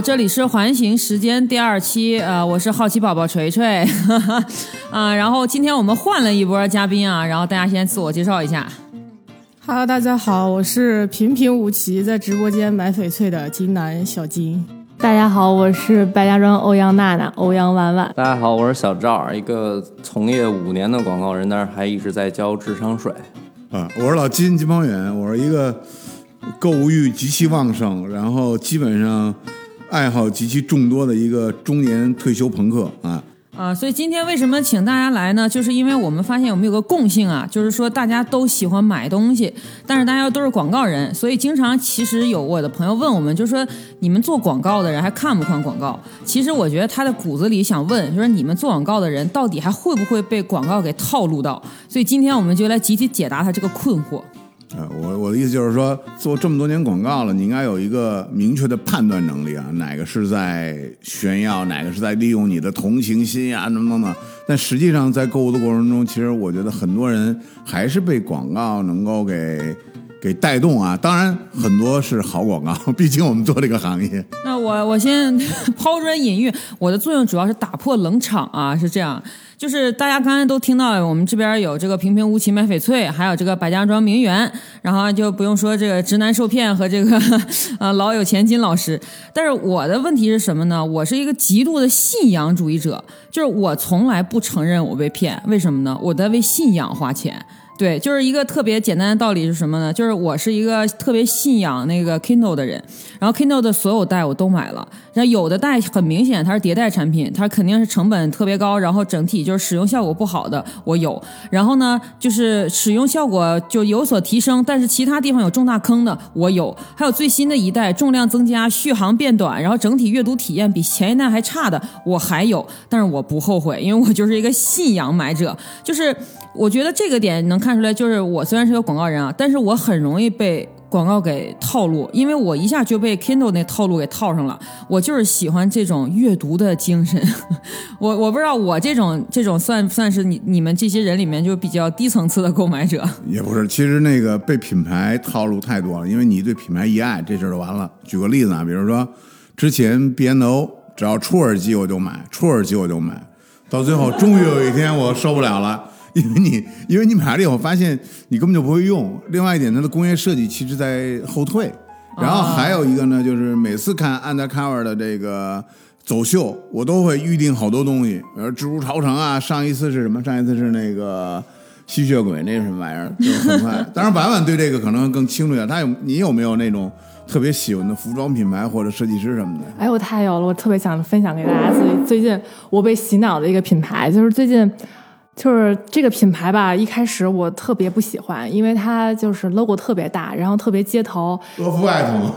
这里是环形时间第二期，呃，我是好奇宝宝锤锤，啊，然后今天我们换了一波嘉宾啊，然后大家先自我介绍一下。Hello，大家好，我是平平无奇在直播间买翡翠的金南小金。大家好，我是白家庄欧阳娜娜、欧阳婉婉。大家好，我是小赵，一个从业五年的广告人，但是还一直在交智商税。啊，我是老金金方远，我是一个购物欲极其旺盛，然后基本上爱好极其众多的一个中年退休朋克啊。啊，所以今天为什么请大家来呢？就是因为我们发现我们有个共性啊，就是说大家都喜欢买东西，但是大家都是广告人，所以经常其实有我的朋友问我们，就是说你们做广告的人还看不看广告？其实我觉得他的骨子里想问，就是你们做广告的人到底还会不会被广告给套路到？所以今天我们就来集体解答他这个困惑。啊，我我的意思就是说，做这么多年广告了，你应该有一个明确的判断能力啊，哪个是在炫耀，哪个是在利用你的同情心呀、等等等。但实际上，在购物的过程中，其实我觉得很多人还是被广告能够给给带动啊。当然，很多是好广告，毕竟我们做这个行业。那我我先抛砖引玉，我的作用主要是打破冷场啊，是这样。就是大家刚才都听到，我们这边有这个平平无奇买翡翠，还有这个百家庄名媛，然后就不用说这个直男受骗和这个 呃老有钱金老师。但是我的问题是什么呢？我是一个极度的信仰主义者，就是我从来不承认我被骗，为什么呢？我在为信仰花钱。对，就是一个特别简单的道理是什么呢？就是我是一个特别信仰那个 Kindle 的人，然后 Kindle 的所有代我都买了，然后有的代很明显它是迭代产品，它肯定是成本特别高，然后整体就是使用效果不好的我有，然后呢就是使用效果就有所提升，但是其他地方有重大坑的我有，还有最新的一代重量增加、续航变短，然后整体阅读体验比前一代还差的我还有，但是我不后悔，因为我就是一个信仰买者，就是。我觉得这个点能看看出来，就是我虽然是个广告人啊，但是我很容易被广告给套路，因为我一下就被 Kindle 那套路给套上了。我就是喜欢这种阅读的精神，我我不知道我这种这种算算是你你们这些人里面就比较低层次的购买者。也不是，其实那个被品牌套路太多了，因为你对品牌一爱，这事儿就完了。举个例子啊，比如说之前 B&O 只要出耳机我就买，出耳机我就买，到最后终于有一天我受不了了。因为你，因为你买了以后发现你根本就不会用。另外一点，它的工业设计其实在后退。然后还有一个呢，就是每次看 Undercover 的这个走秀，我都会预定好多东西，比如蜘蛛巢城啊。上一次是什么？上一次是那个吸血鬼，那是什么玩意儿？就很快。当然，婉婉对这个可能更清楚一点。他有你有没有那种特别喜欢的服装品牌或者设计师什么的？哎，我太有了，我特别想分享给大家。最最近我被洗脑的一个品牌，就是最近。就是这个品牌吧，一开始我特别不喜欢，因为它就是 logo 特别大，然后特别街头。Off White 吗？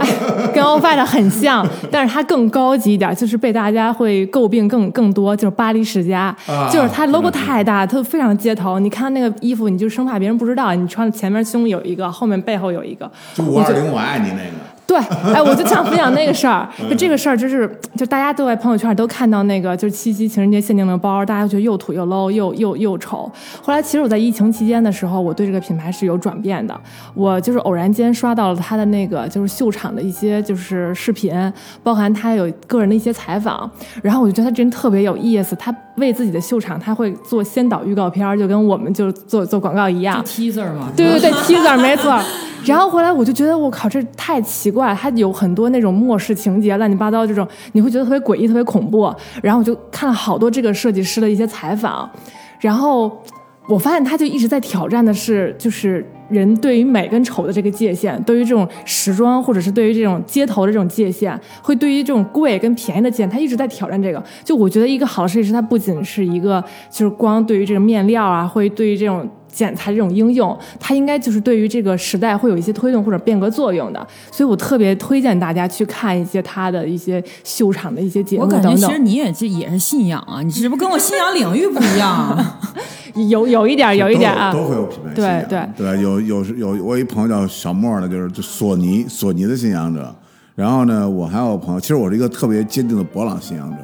哎，跟 Off White 很像，但是它更高级一点，就是被大家会诟病更更多。就是巴黎世家，啊、就是它 logo 太大，它非常街头。你看那个衣服，你就生怕别人不知道，你穿前面胸有一个，后面背后有一个。就五二零，我爱你那个。对，哎，我就想分享那个事儿，就这个事儿，就是就大家都在朋友圈都看到那个，就是七夕情人节限定的包，大家觉得又土又 low 又又又丑。后来其实我在疫情期间的时候，我对这个品牌是有转变的。我就是偶然间刷到了他的那个就是秀场的一些就是视频，包含他有个人的一些采访，然后我就觉得他真特别有意思。他为自己的秀场，他会做先导预告片，就跟我们就是做做广告一样。teaser 嘛，对对对，teaser 没错。然后回来我就觉得我靠，这太奇怪，他有很多那种末世情节，乱七八糟这种，你会觉得特别诡异、特别恐怖。然后我就看了好多这个设计师的一些采访，然后我发现他就一直在挑战的是，就是人对于美跟丑的这个界限，对于这种时装或者是对于这种街头的这种界限，会对于这种贵跟便宜的界限，他一直在挑战这个。就我觉得一个好的设计师，他不仅是一个就是光对于这个面料啊，会对于这种。剪裁这种应用，它应该就是对于这个时代会有一些推动或者变革作用的，所以我特别推荐大家去看一些他的一些秀场的一些节目我感。觉其实你也这也是信仰啊，你只不过跟我信仰领域不一样啊。有有一点，有一点啊，都会有品牌信对仰，对对，有有有我一朋友叫小莫的，就是就索尼索尼的信仰者。然后呢，我还有朋友，其实我是一个特别坚定的博朗信仰者。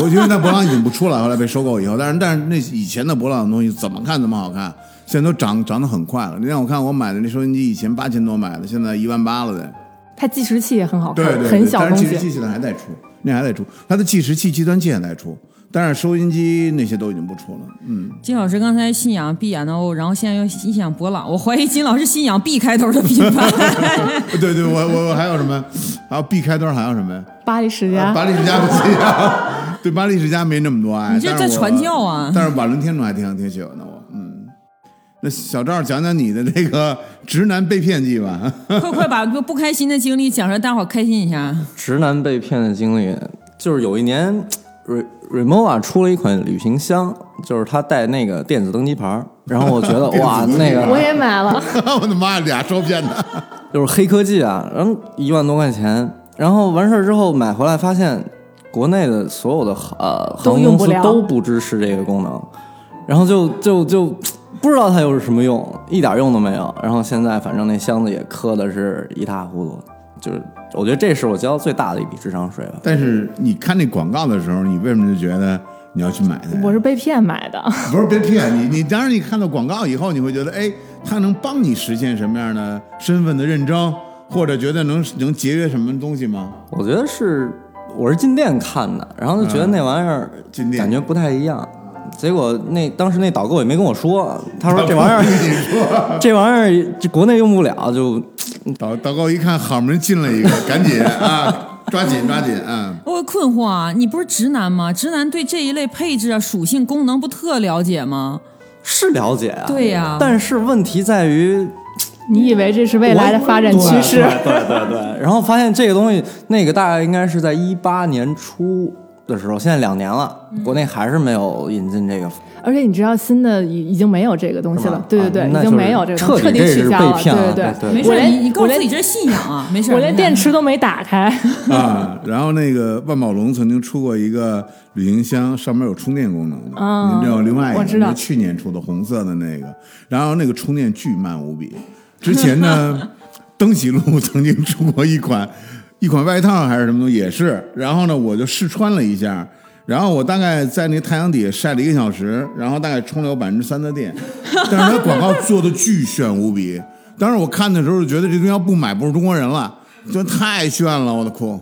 我觉得那博朗已经不出来，后来被收购以后，但是但是那以前的博朗的东西怎么看怎么好看，现在都涨涨得很快了。你让我看我买的那收音机，以前八千多买的，现在一万八了得。它计时器也很好看，对对对，很小东西。但是计时器现在还在出，那还在出，它的计时器、计算器还在出，但是收音机那些都已经不出了。嗯，金老师刚才信仰 B N O，然后现在又信仰博朗，我怀疑金老师信仰 B 开头的品牌。对对，我我我还有什么？还有 B 开头还有什么呀？巴黎世家，巴黎世家不信仰，对巴黎世家没那么多爱。你这在传教啊但是瓦伦天奴还挺挺喜欢的。那小赵讲讲你的这个 直男被骗记吧。快快把不不开心的经历讲出来，大伙开心一下。直男被骗的经历，就是有一年，Re Remova 出了一款旅行箱，就是它带那个电子登机牌，然后我觉得 哇，那个我也买了。我的妈呀，俩受骗的。就是黑科技啊，然后一万多块钱，然后完事儿之后买回来发现，国内的所有的呃航空公司都用不了都不支持这个功能，然后就就就不知道它又是什么用，一点用都没有。然后现在反正那箱子也磕的是一塌糊涂，就是我觉得这是我交最大的一笔智商税了。但是你看那广告的时候，你为什么就觉得你要去买它？我是被骗买的，不是被骗你，你当然你看到广告以后，你会觉得，哎，它能帮你实现什么样的身份的认证，或者觉得能能节约什么东西吗？我觉得是我是进店看的，然后就觉得那玩意儿进店感觉不太一样。结果那当时那导购也没跟我说，他说这玩意儿你说，这玩意儿这国内用不了，就导导购一看好门进了一个，赶紧啊，抓紧抓紧啊！我困惑啊，你不是直男吗？直男对这一类配置啊、属性、功能不特了解吗？是了解啊。对呀但是问题在于你以为这是未来的发展趋势？对对对，然后发现这个东西，那个大概应该是在一八年初的时候，现在两年了，国内还是没有引进这个，而且你知道新的已已经没有这个东西了，对对对，已经没有这个东西，彻底彻底是取消了，被骗了对对对没事，我连你你告诉自己这是信仰啊，没事。我连电池都没打开。啊，然后那个万宝龙曾经出过一个旅行箱，上面有充电功能的，嗯你知道另外一个，我知道去年出的红色的那个，然后那个充电巨慢无比。之前呢，登喜路曾经出过一款一款外套还是什么东西，也是，然后呢，我就试穿了一下。然后我大概在那太阳底下晒了一个小时，然后大概充了有百分之三的电，但是它广告做的巨炫无比。当时我看的时候就觉得这东西要不买不是中国人了，就太炫了，我的哭。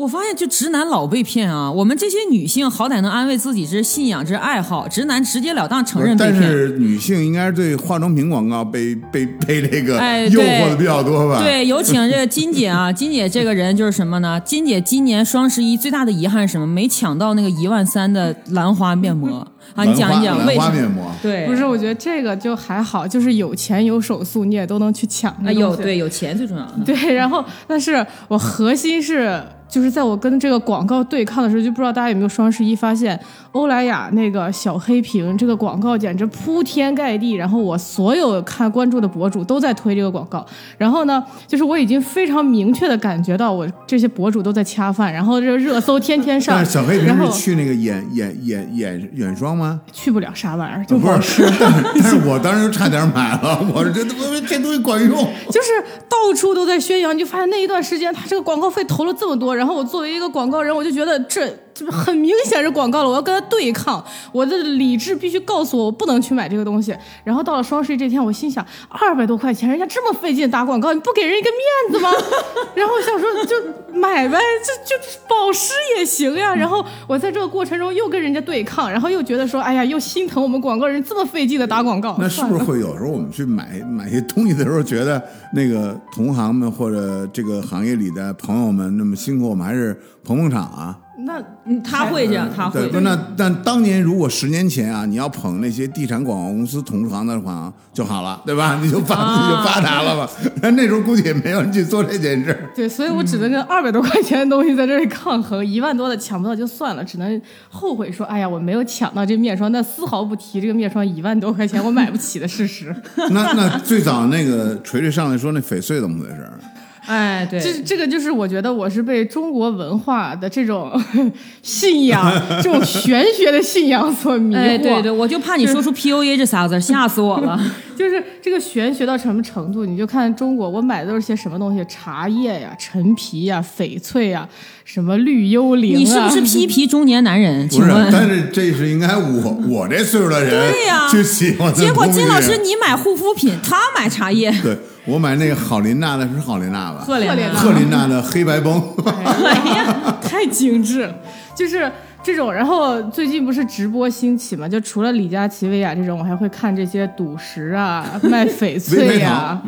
我发现就直男老被骗啊！我们这些女性好歹能安慰自己这是信仰，这是爱好，直男直截了当承认被但。是女性应该是对化妆品广告被被被这个哎诱惑的比较多吧？对，有请这个金姐啊，金姐这个人就是什么呢？金姐今年双十一最大的遗憾是什么？没抢到那个一万三的兰花面膜啊！你讲一讲花为什么？面膜。对，不是，我觉得这个就还好，就是有钱有手速，你也都能去抢那啊，有对有钱最重要。对，然后但是我核心是，就是在我跟这个广告对抗的时候，就不知道大家有没有双十一发现，欧莱雅那个小黑瓶这个广告简直铺天盖地，然后我所有看关注的博主都在推这个广告，然后呢，就是我已经非常明确的感觉到我这些博主都在掐饭，然后这热搜天天上但是小黑瓶是去那个眼眼眼眼眼霜吗？去不了啥玩意儿，就不是 但是我当时差点买了，我是觉得我这东西管用。就是到处都在宣扬，你就发现那一段时间他这个广告费投了这么多，然后我作为一个广告人，我就觉得这这很明显是广告了，我要跟他对抗，我的理智必须告诉我我不能去买这个东西。然后到了双十一这天，我心想二百多块钱，人家这么费劲打广告，你不给人一个面子吗？然后我想说就买呗，就就保湿也行呀。然后我在这个过程中又跟人家对抗，然后又觉得说，哎呀，又心疼我们广告人这么费劲的打广告，那是不是会有时候我们去买买些东西的时候，觉得那个同行们或者这个行业里的朋友们那么辛苦，我们还是捧捧场啊？那嗯，他会这样，他会对，。那但当年如果十年前啊，你要捧那些地产广告公司同行的话就好了，对吧？你就发、啊你就发达了吧？但那时候估计也没有人去做这件事儿。对，所以我只能跟二百多块钱的东西在这里抗衡，一万多的抢不到就算了，只能后悔说，哎呀，我没有抢到这面霜，但丝毫不提这个面霜一万多块钱我买不起的事实。那那最早那个锤锤上来说那翡翠怎么回事儿？哎，对，这这个就是我觉得我是被中国文化的这种 信仰、这种玄学的信仰所迷惑。哎，对对，我就怕你说出 PUA 这仨字，吓死我了。就是这个玄学到什么程度？你就看中国，我买的都是些什么东西？茶叶呀、陈皮呀、翡翠呀，什么绿幽灵啊。你是不是批皮中年男人？不是，请问？但是这是应该我我这岁数的人对呀就喜欢结果金老师你买护肤品，他买茶叶。对我买那个好琳娜的是好琳娜吧？赫莲娜赫琳娜的黑白绷，哎呀，太精致了，就是这种。然后最近不是直播兴起嘛，就除了李佳琦、薇娅这种，我还会看这些赌石啊、卖翡翠呀。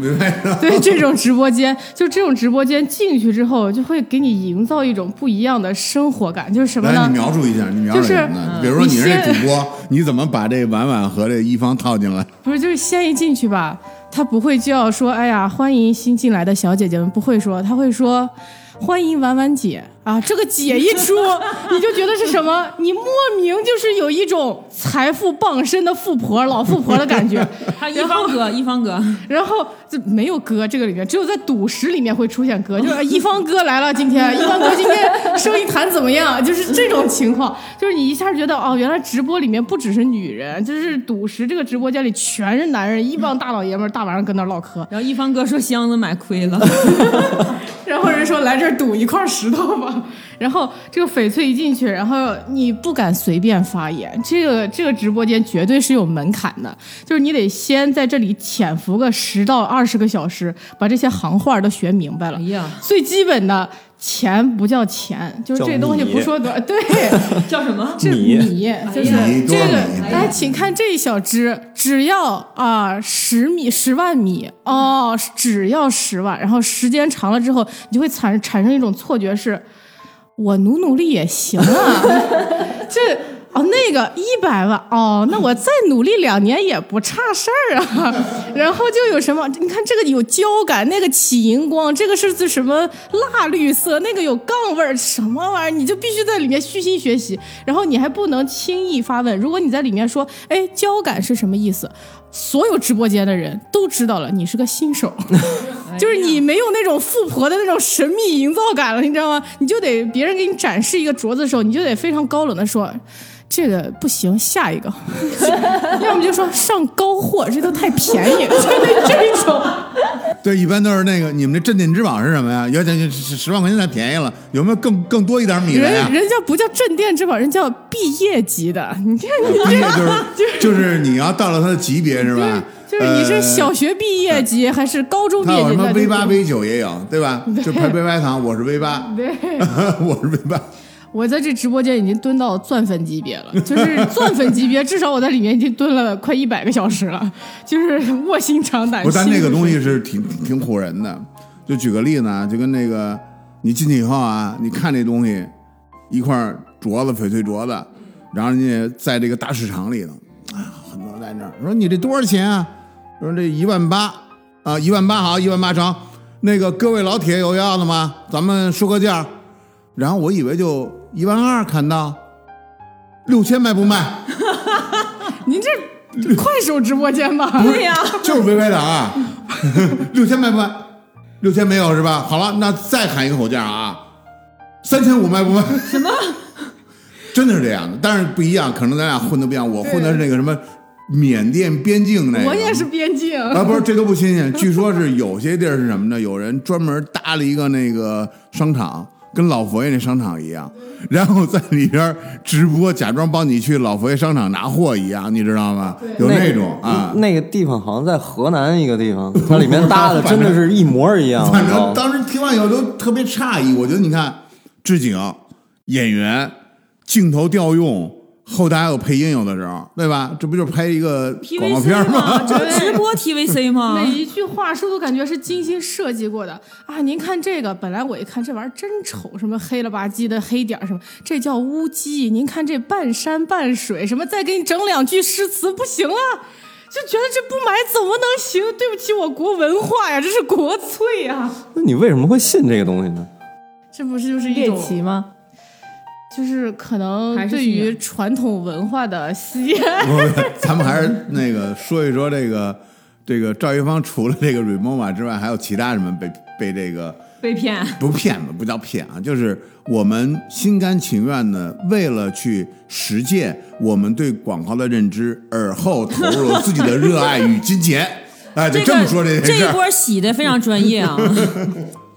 对这种直播间，就这种直播间进去之后，就会给你营造一种不一样的生活感，就是什么来，呢你？描述一下，你描述就是什么呢？比如说你是这主播，你怎么把这婉婉和这一方套进来？不是，就是先一进去吧，他不会就要说，哎呀，欢迎新进来的小姐姐们，不会说，他会说，欢迎婉婉姐。啊，这个姐一出，你就觉得是什么？你莫名就是有一种财富傍身的富婆、老富婆的感觉。他一方哥，一方哥，然后这没有哥这个里面，只有在赌石里面会出现哥，就是一方哥来了，今天 一方哥今天生意谈怎么样？就是这种情况，就是你一下觉得哦，原来直播里面不只是女人，就是赌石这个直播间里全是男人，一帮大老爷们儿大晚上跟那儿唠嗑，然后一方哥说箱子买亏了，然后人说来这儿赌一块石头吧，然后这个翡翠一进去，然后你不敢随便发言，这个这个直播间绝对是有门槛的，就是你得先在这里潜伏个十到二十个小时，把这些行话都学明白了。哎呀，最基本的钱不叫钱，就是这东西不说多，对，叫什么？这米米就是这个米，哎，请看这一小只，只要啊十米十万米哦，只要十万，然后时间长了之后，你就会产产生一种错觉是，我努努力也行啊，这。哦，那个一百万哦，那我再努力两年也不差事儿啊。然后就有什么，你看这个有胶感，那个起荧光，这个是指什么蜡绿色，那个有杠味儿，什么玩意儿？你就必须在里面虚心学习，然后你还不能轻易发问。如果你在里面说，哎，胶感是什么意思？所有直播间的人都知道了，你是个新手，就是你没有那种富婆的那种神秘营造感了，你知道吗？你就得别人给你展示一个镯子的时候，你就得非常高冷的说。这个不行，下一个，要么就说上高货，这都太便宜，就得这种。对，一般都是那个你们这镇店之宝是什么呀？有点十十万块钱太便宜了，有没有更更多一点米的呀人？人家不叫镇店之宝，人叫毕业级的。你看你毕业这就是就是你要到了他的级别是吧？就是你是呃小学毕业级还是高中毕他有什么业级的？V 八 V 九也有，对吧？就排 V 八糖，我是 V 八，对，我是 V 八。我在这直播间已经蹲到钻粉级别了，就是钻粉级别，至少我在里面已经蹲了快一百个小时了，就是卧薪尝胆。不，但那个东西是挺挺挺唬人的。就举个例子啊，就跟那个你进去以后啊，你看那东西一块镯子，翡翠镯子，然后人家在这个大市场里头在那儿说你这多少钱啊？说这一万八啊，一万八好，一万八成。那个各位老铁有要的吗？咱们说个价。然后我以为就一万二，砍到六千卖不卖？您这快手直播间吧？对呀，就是微微的啊，六千卖不卖？六千没有是吧？好了，那再喊一个口价啊，三千五卖不卖？什么？真的是这样的，但是不一样，可能咱俩混的不一样。我混的是那个什么缅甸边境那个，我也是边境。啊，不是，这都不新鲜。据说是有些地儿是什么呢？有人专门搭了一个那个商场，跟老佛爷那商场一样，然后在里边直播，假装帮你去老佛爷商场拿货一样，你知道吗？有那种啊。那个地方好像在河南一个地方，它里面搭的真的是一模一样。反正哦当时听完以后都特别诧异。我觉得你看，置景、演员、镜头调用，后台还有配音，有的时候，对吧？这不就是拍一个广告片吗？这不直播 TVC 吗？每一句话是不是都感觉是精心设计过的啊？您看这个，本来我一看这玩意儿真丑，什么黑了吧唧的黑点儿什么，这叫乌鸡。您看这半山半水，什么再给你整两句诗词，不行了。就觉得这不买怎么能行？对不起我国文化呀，这是国粹呀，那你为什么会信这个东西呢？这不是就是一猎，奇吗？就是可能对于传统文化的吸引。不不，咱们还是那个说一说这个这个赵一芳除了这个 Remova 之外，还有其他什么被被这个被骗。不骗吧，不叫骗啊，就是我们心甘情愿的为了去实践我们对广告的认知，而后投入了自己的热爱与金钱。哎，就这这么说这件事儿，一波洗的非常专业啊！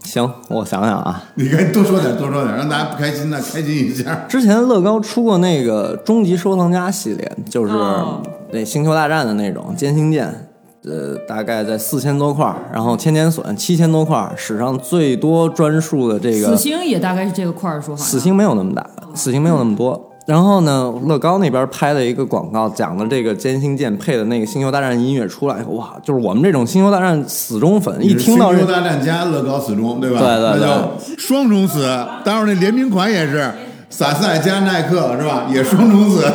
行，我想想啊，你该多说点，多说点，让大家不开心的开心一下。之前乐高出过那个终极收藏家系列，就是哦那星球大战的那种歼星舰，呃，大概在四千多块儿，然后千年隼七千多块儿，史上最多专属的这个死个星也大概是这个块儿数，好像死星没有那么大，死星没有那么多。然后呢，乐高那边拍的一个广告，讲的这个歼星舰配的那个《星球大战》音乐出来以后，哇，就是我们这种《星球大战》死忠粉，一听到这星球大战加乐高死忠，对吧？对对对那双重死。待会儿那联名款也是萨赛加耐克是吧？也双重死。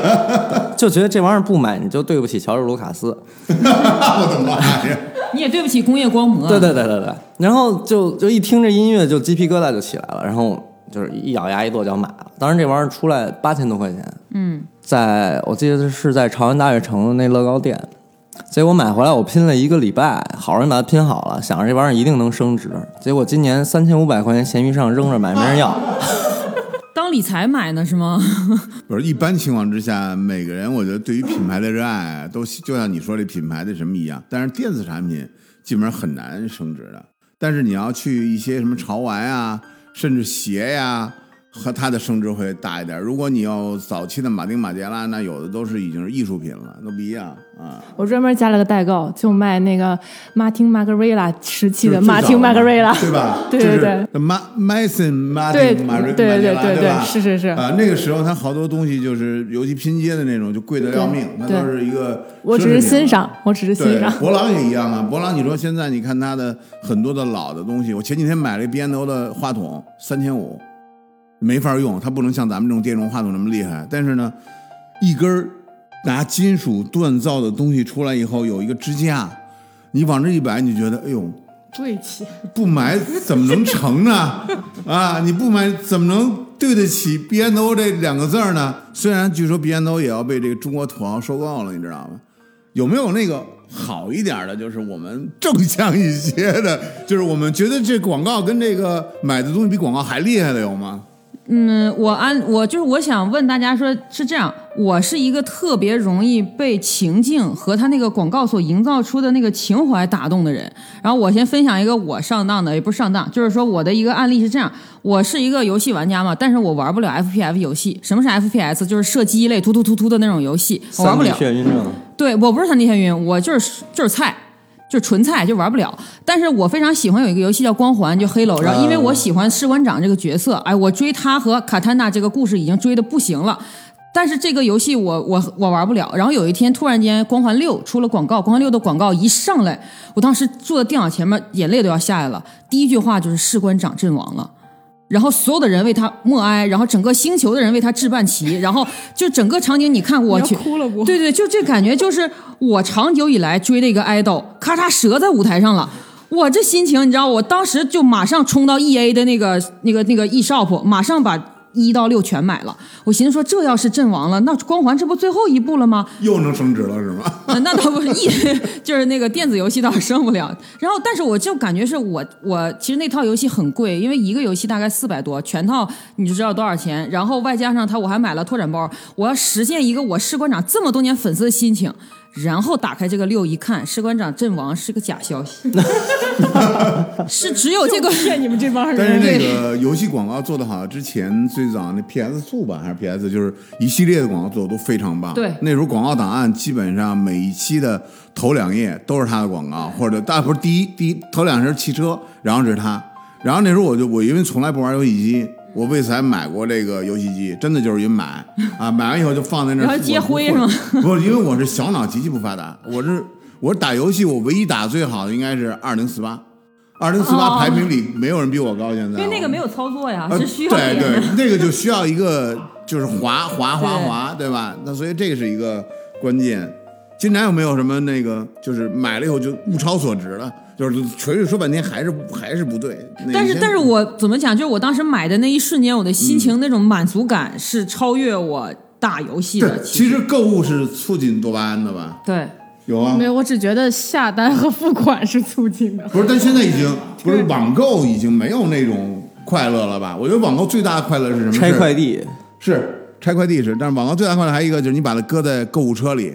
就觉得这玩意儿不买，你就对不起乔治卢卡斯。我的妈呀！你也对不起工业光魔。对对对对对，然后就就一听这音乐，就鸡皮疙瘩就起来了，然后就是一咬牙一跺脚买了。当然这玩意儿出来八千多块钱，嗯，在我记得是在朝阳大悦城的那乐高店，结果买回来我拼了一个礼拜，好容易把它拼好了，想着这玩意儿一定能升值，结果今年三千五百块钱闲鱼上扔着买没人要。当理财买呢是吗？不是一般情况之下，每个人我觉得对于品牌的热爱都就像你说这品牌的什么一样，但是电子产品基本上很难升值的。但是你要去一些什么潮玩啊，甚至鞋呀、和它的升值会大一点。如果你要早期的马丁马杰拉，那有的都是已经是艺术品了，都不一样啊。我专门加了个代购，就卖那个马丁玛格瑞拉时期的马丁早玛 格瑞拉，对吧？对对对就是马 Mason 马对丁马瑞对对马杰拉对对？是是是啊，那个时候它好多东西就是尤其拼接的那种，就贵得要命，那对都是一个。我只是欣赏，我只是欣，赏。博朗也一样啊。博朗，你说现在你看他的很多的老的东西，我前几天买了一 B&O 的话筒，三千五，没法用，它不能像咱们这种电容话筒那么厉害。但是呢，一根拿金属锻造的东西出来以后，有一个支架，你往这一摆，你就觉得，哎呦，贵气，不买怎么能成呢？啊，你不买怎么能对得起 B&O 这两个字儿呢？虽然据说 B&O 也要被这个中国土豪收购了，你知道吗？有没有那个好一点的，就是我们正向一些的，就是我们觉得这广告跟这个买的东西比广告还厉害的有吗？嗯，我按我就是我想问大家说，是这样，我是一个特别容易被情境和他那个广告所营造出的那个情怀打动的人。然后我先分享一个我上当的，也不是上当，就是说我的一个案例是这样，我是一个游戏玩家嘛，但是我玩不了 FPS 游戏。什么是 FPS？就是射击类突突突突的那种游戏，我玩不了。眩晕症，对我不是三 D 眩晕，我就是就是菜，就纯菜，就玩不了。但是我非常喜欢有一个游戏叫《光环》，就 Halo，然后因为我喜欢士官长这个角色，哎，我追他和卡塔娜这个故事已经追的不行了。但是这个游戏我我我玩不了。然后有一天突然间，《光环六》出了广告，《光环六》的广告一上来，我当时坐在电脑前面，眼泪都要下来了。第一句话就是士官长阵亡了。然后所有的人为他默哀，然后整个星球的人为他置办旗，然后就整个场景，你看我去，哭了不？对对，就这感觉，就是我长久以来追的一个爱豆，咔嚓折在舞台上了。我这心情，你知道，我当时就马上冲到 E A 的那个那个那个 eShop，马上把一到六全买了。我寻思说，这要是阵亡了，那光环这不最后一步了吗？又能升值了是吗？呃那倒不是一，就是那个电子游戏倒是升不了。然后，但是我就感觉是我我其实那套游戏很贵，因为一个游戏大概四百多，全套你就知道多少钱。然后外加上它，我还买了拓展包，我要实现一个我士官长这么多年粉丝的心情。然后打开这个六一看，士官长阵亡是个假消息，是只有这个骗你们这帮人。但是那个游戏广告做的好，之前最早那 PS 速吧还是 PS，就是一系列的广告做的都非常棒。对那时候广告档案基本上每一期的头两页都是他的广告，或者大不是第一第一头两页是汽车，然后是他。然后那时候我就我因为从来不玩游戏机，我为此还买过这个游戏机，真的就是因为买啊，买完以后就放在那儿。然后接灰是吗？不是，因为我是小脑极其不发达，我是我打游戏，我唯一打最好的应该是二零四八，二零四八哦排名里没有人比我高，现在。因为那个没有操作呀，呃，是需要对对，那个就需要一个就是滑滑滑滑，对吧？那所以这个是一个关键。金南有没有什么那个，就是买了以后就物超所值了？就是锤锤说半天还是还是不对。但是但是我怎么讲？就是我当时买的那一瞬间，我的心情那种满足感是超越我打游戏的对，。其实购物是促进多巴胺的吧？对，有啊没，有，我只觉得下单和付款是促进的。不是，但现在已经不是网购已经没有那种快乐了吧？我觉得网购最大的快乐是什么？拆快递，是拆快递是，但是网购最大快乐还有一个就是你把它搁在购物车里，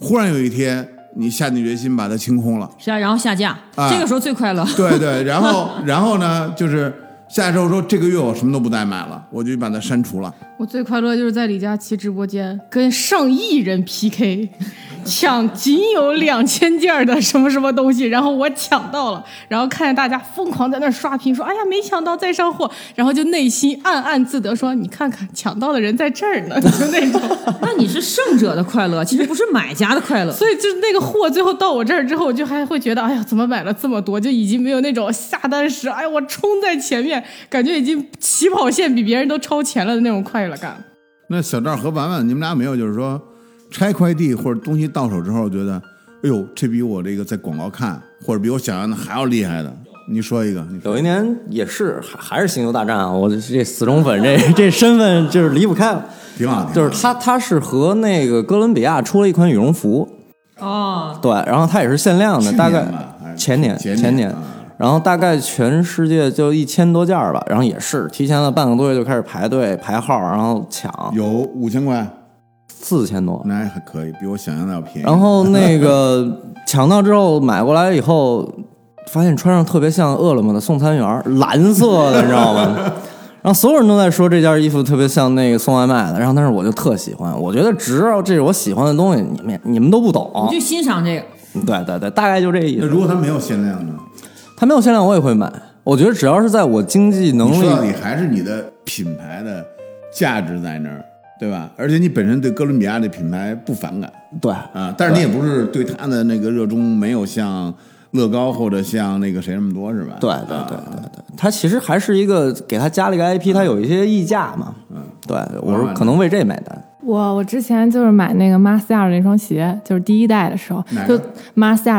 忽然有一天你下定决心把它清空了，是啊，然后下架，啊这个时候最快乐。对对，然后然后呢就是下周说这个月我什么都不再买了，我就把它删除了。我最快乐就是在李佳琦直播间跟上亿人 PK，抢仅有两千件的什么什么东西，然后我抢到了，然后看着大家疯狂在那刷屏，说：“哎呀，没抢到，再上货。”然后就内心暗暗自得，说：“你看看，抢到的人在这儿呢。”就那种。那你是胜者的快乐，其实不是买家的快乐。所以就是那个货最后到我这儿之后，我就还会觉得，哎呀，怎么买了这么多？就已经没有那种下单时，哎呀，我冲在前面，感觉已经起跑线比别人都超前了的那种快乐感。那小赵和婉婉，你们俩没有就是说拆快递或者东西到手之后，觉得哎呦，这比我这个在广告看或者比我想象的还要厉害的，你说一个，有一年也是还还是星球大战啊，我这这死忠粉这这身份就是离不开。了。挺好，就是他他是和那个哥伦比亚出了一款羽绒服，哦，对，然后它也是限量的，大概前年前前年。啊然后大概全世界就一千多件儿吧，然后也是提前了半个多月就开始排队排号，然后抢有五千块，四千多，那还可以，比我想象的要便宜。然后那个抢到之后买过来以后，发现穿上特别像饿了么的送餐员，蓝色的，你知道吗？然后所有人都在说这件衣服特别像那个送外卖的，然后但是我就特喜欢，我觉得只要这是我喜欢的东西，你们你们都不懂。你就欣赏这个。对对对，大概就这意思。那如果它没有限量呢？它没有限量，我也会买。我觉得只要是在我经济能力你还是你的品牌的价值在那儿，对吧？而且你本身对哥伦比亚的品牌不反感对啊，但是你也不是对它的那个热衷没有像乐高或者像那个谁那么多，是吧？对对对对对，它其实还是一个给它加了一个 IP，它有一些溢价嘛。嗯，对，我是可能为这买单。我我之前就是买那个 Marcia 的那双鞋，就是第一代的时候就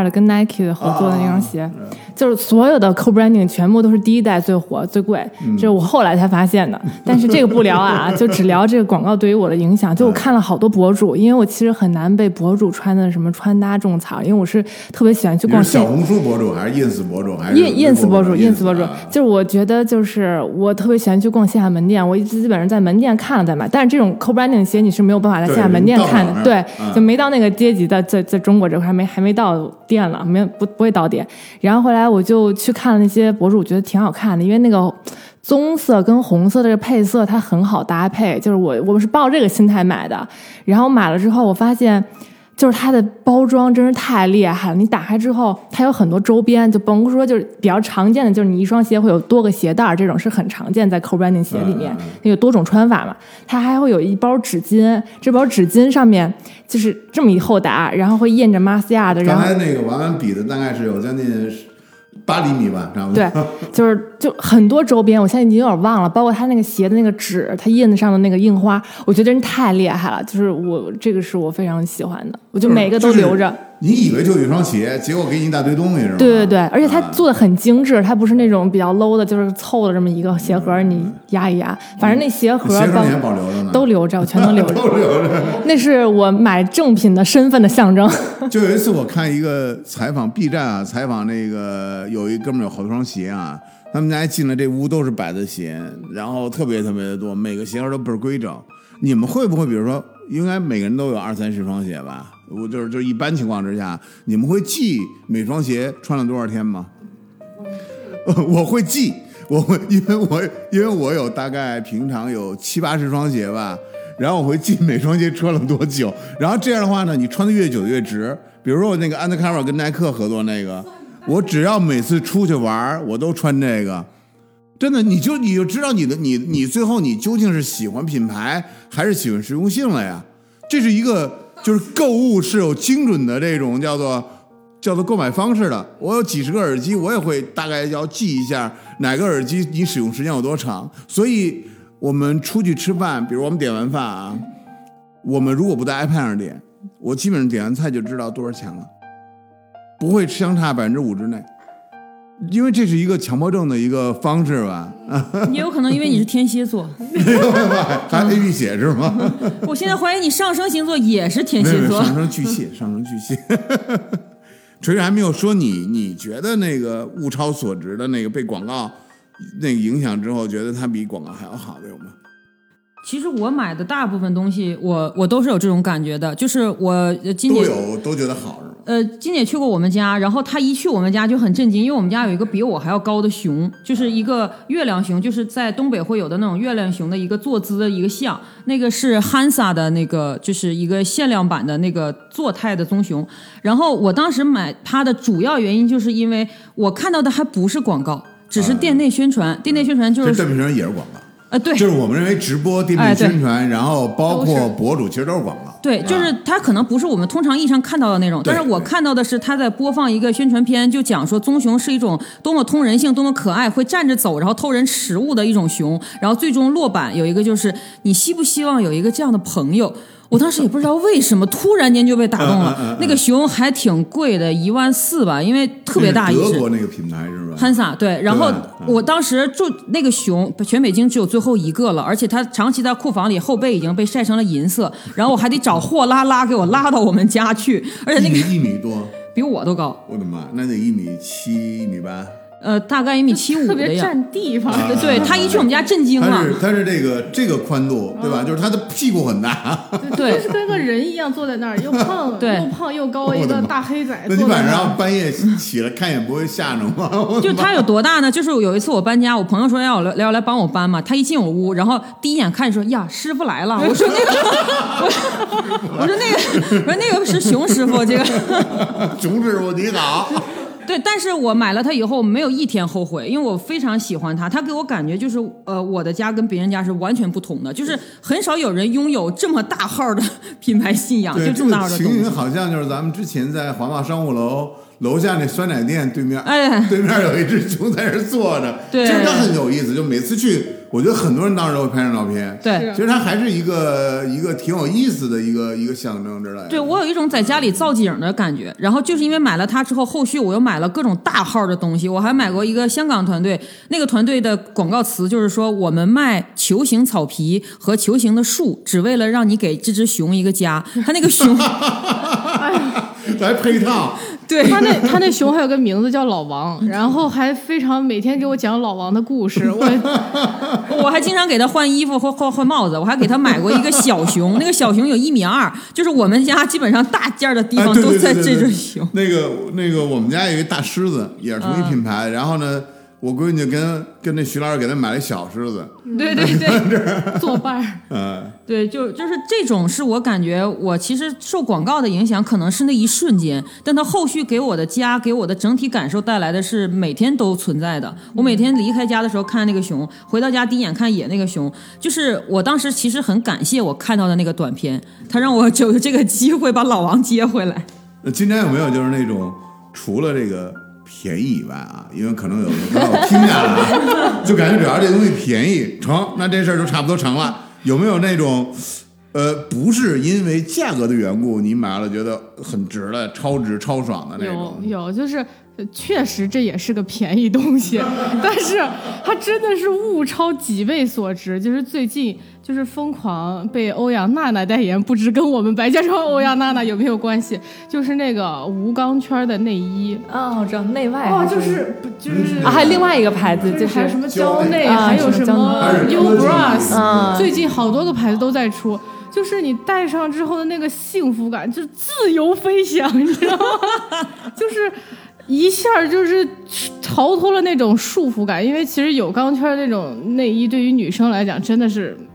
的跟 Nike 的合作的那双鞋，嗯就是所有的 co-branding 全部都是第一代最火最贵，嗯这是我后来才发现的。但是这个不聊啊，就只聊这个广告对于我的影响。就我看了好多博主，因为我其实很难被博主穿的什么穿搭种草，因为我是特别喜欢去逛小红书博主还是 ins 博主还是 ins 博主，ins 博主啊，就是我觉得就是我特别喜欢去逛线下门店，我基本上在门店看了再买。但是这种 co-branding 的鞋你是没有办法在线下门店看的，对就没到那个阶级的，在在中国这块还没还没到店了，没不不会到店。然后后来我就去看了那些博主，我觉得挺好看的，因为那个。棕色跟红色的这个配色，它很好搭配，就是我我是抱这个心态买的。然后买了之后，我发现就是它的包装真是太厉害了。你打开之后，它有很多周边，就甭说就是比较常见的，就是你一双鞋会有多个鞋带儿，这种是很常见在 co-branding 鞋里面，有多种穿法嘛。它还会有一包纸巾，这包纸巾上面就是这么一厚沓，然后会印着 Marcia 的，然后刚才那个玩玩比的大概是有将近八厘米吧，差不多。对，就是就很多周边，我现在已经有点忘了，包括他那个鞋的那个纸，他印子上的那个印花，我觉得真太厉害了。就是我这个是我非常喜欢的，我就每个都留着。你以为就一双鞋，结果给你一大堆东西是吧？对对对，而且它啊做的很精致，它不是那种比较 low 的，就是凑的这么一个鞋盒，你压一压。反正那鞋盒包鞋盒你还保留着呢，都留着，我全都留着。都留着。那是我买正品的身份的象征。就有一次我看一个采访 B 站啊，采访那个有一哥们儿有好多双鞋啊，他们家进了这屋都是摆的鞋，然后特别特别的多，每个鞋盒都倍儿规整。你们会不会比如说，应该每个人都有二三十双鞋吧？我就是就一般情况之下，你们会记每双鞋穿了多少天吗？我会记，我会，因为我因为我有大概平常有七八十双鞋吧，然后我会记每双鞋穿了多久，然后这样的话呢，你穿的越久越值。比如说我那个 Undercover 跟耐克合作那个，我只要每次出去玩，我都穿这个，真的，你就你就知道你的你你最后你究竟是喜欢品牌还是喜欢实用性了呀？这是一个就是购物是有精准的这种叫做叫做购买方式的。我有几十个耳机，我也会大概要记一下哪个耳机你使用时间有多长。所以我们出去吃饭，比如我们点完饭啊，我们如果不在 iPad 上点，我基本上点完菜就知道多少钱了，不会相差百分之五之内。因为这是一个强迫症的一个方式吧，也有可能因为你是天蝎座，还 A B 血是吗？我现在怀疑你上升星座也是天蝎座。上升巨蟹，上升巨蟹。锤锤还没有说你，你觉得那个物超所值的那个被广告那个影响之后，觉得它比广告还要好的有吗？其实我买的大部分东西，我我都是有这种感觉的，就是我呃今都年有都觉得好？呃，金姐去过我们家，然后她一去我们家就很震惊，因为我们家有一个比我还要高的熊，就是一个月亮熊，就是在东北会有的那种月亮熊的一个坐姿的一个像，那个是 Hansa 的那个，就是一个限量版的那个坐态的棕熊。然后我当时买它的主要原因就是因为我看到的还不是广告，只是店内宣传，店内宣传就是这邓明生也是广告，呃对。就是我们认为直播、店哎对面宣传，然后包括博主，其实都是广告。对，就是它可能不是我们通常意义上看到的那种，但是我看到的是他在播放一个宣传片，就讲说棕熊是一种多么通人性、多么可爱，会站着走，然后偷人食物的一种熊。然后最终落榜有一个就是你希不希望有一个这样的朋友？我当时也不知道为什么突然间就被打动了。嗯嗯嗯嗯那个熊还挺贵的，一万四吧，因为特别大一只。德国那个品牌是吧？汉萨对，然后我当时住那个熊，全北京只有最后一个了，而且它长期在库房里，后背已经被晒成了银色，然后我还得找货拉拉给我拉到我们家去，而且那个一米一米多，比我都高，我的妈，那得一米七、一米八。呃，大概一米七五特别的样。占地方。啊对他一去我们家震惊了，他是他是这个这个宽度对吧？就是他的屁股很大，对就是跟个人一样坐在那儿，又胖 对又胖又高，一个大黑仔那你晚坐在那儿。上半夜起来看一眼不会吓着吗？我就他有多大呢？就是有一次我搬家，我朋友说要我来要来帮我搬嘛，他一进我屋，然后第一眼看说呀师傅来了，我说那个，我我说那个，我说那个是熊师傅，这个。熊师傅你好，对，但是我买了它以后没有一天后悔，因为我非常喜欢它。它给我感觉就是，呃，我的家跟别人家是完全不同的，就是很少有人拥有这么大号的品牌信仰，就这么大号个情景的东西。好像就是咱们之前在华贸商务楼楼下那酸奶店对面，哎对面有一只熊在那坐着，对其实它很有意思。就每次去，我觉得很多人当时都会拍张照片。对其实它还是一个一个挺有意思的一个一个象征之类的。对我有一种在家里造景的感觉，然后就是因为买了它之后，后续我又买了各种大号的东西，我还买过一个香港团队，那个团队的广告词就是说我们卖球形草皮和球形的树，只为了让你给这只熊一个家。它那个熊，来配套，对他那他那熊还有个名字叫老王，然后还非常每天给我讲老王的故事。我 我还经常给他换衣服或换换帽子，我还给他买过一个小熊，那个小熊有一米二，就是我们家基本上大件儿的地哎，方都在这对对对对只熊。那个那个，我们家有一个大狮子，也是同一品牌。然后呢，我闺女跟跟那徐老师给他买了一小狮子，对对对作伴儿，嗯，对，就就是这种是我感觉我其实受广告的影响可能是那一瞬间，但它后续给我的家给我的整体感受带来的是每天都存在的。我每天离开家的时候看那个熊，回到家第一眼看也那个熊，就是我当时其实很感谢我看到的那个短片，他让我有这个机会把老王接回来。那今天有没有就是那种除了这个便宜以外啊，因为可能有的朋友听见了啊，就感觉只要这东西便宜成，那这事儿就差不多成了。有没有那种呃，不是因为价格的缘故，你买了觉得很值的、超值、超爽的那种？有，就是确实这也是个便宜东西，但是它真的是物超几倍所值。就是最近就是疯狂被欧阳娜娜代言，不知跟我们白家庄欧阳娜娜有没有关系？就是那个无钢圈的内衣，哦，我知道内外哦，就是不就是啊，还有另外一个牌子，就是还有什么胶内还有什什么胶么内 U Bras，嗯最近好多个牌子都在出。就是你戴上之后的那个幸福感，就自由飞翔，你知道吗？就是一下就是逃脱了那种束缚感，因为其实有钢圈那种内衣，对于女生来讲真的是哎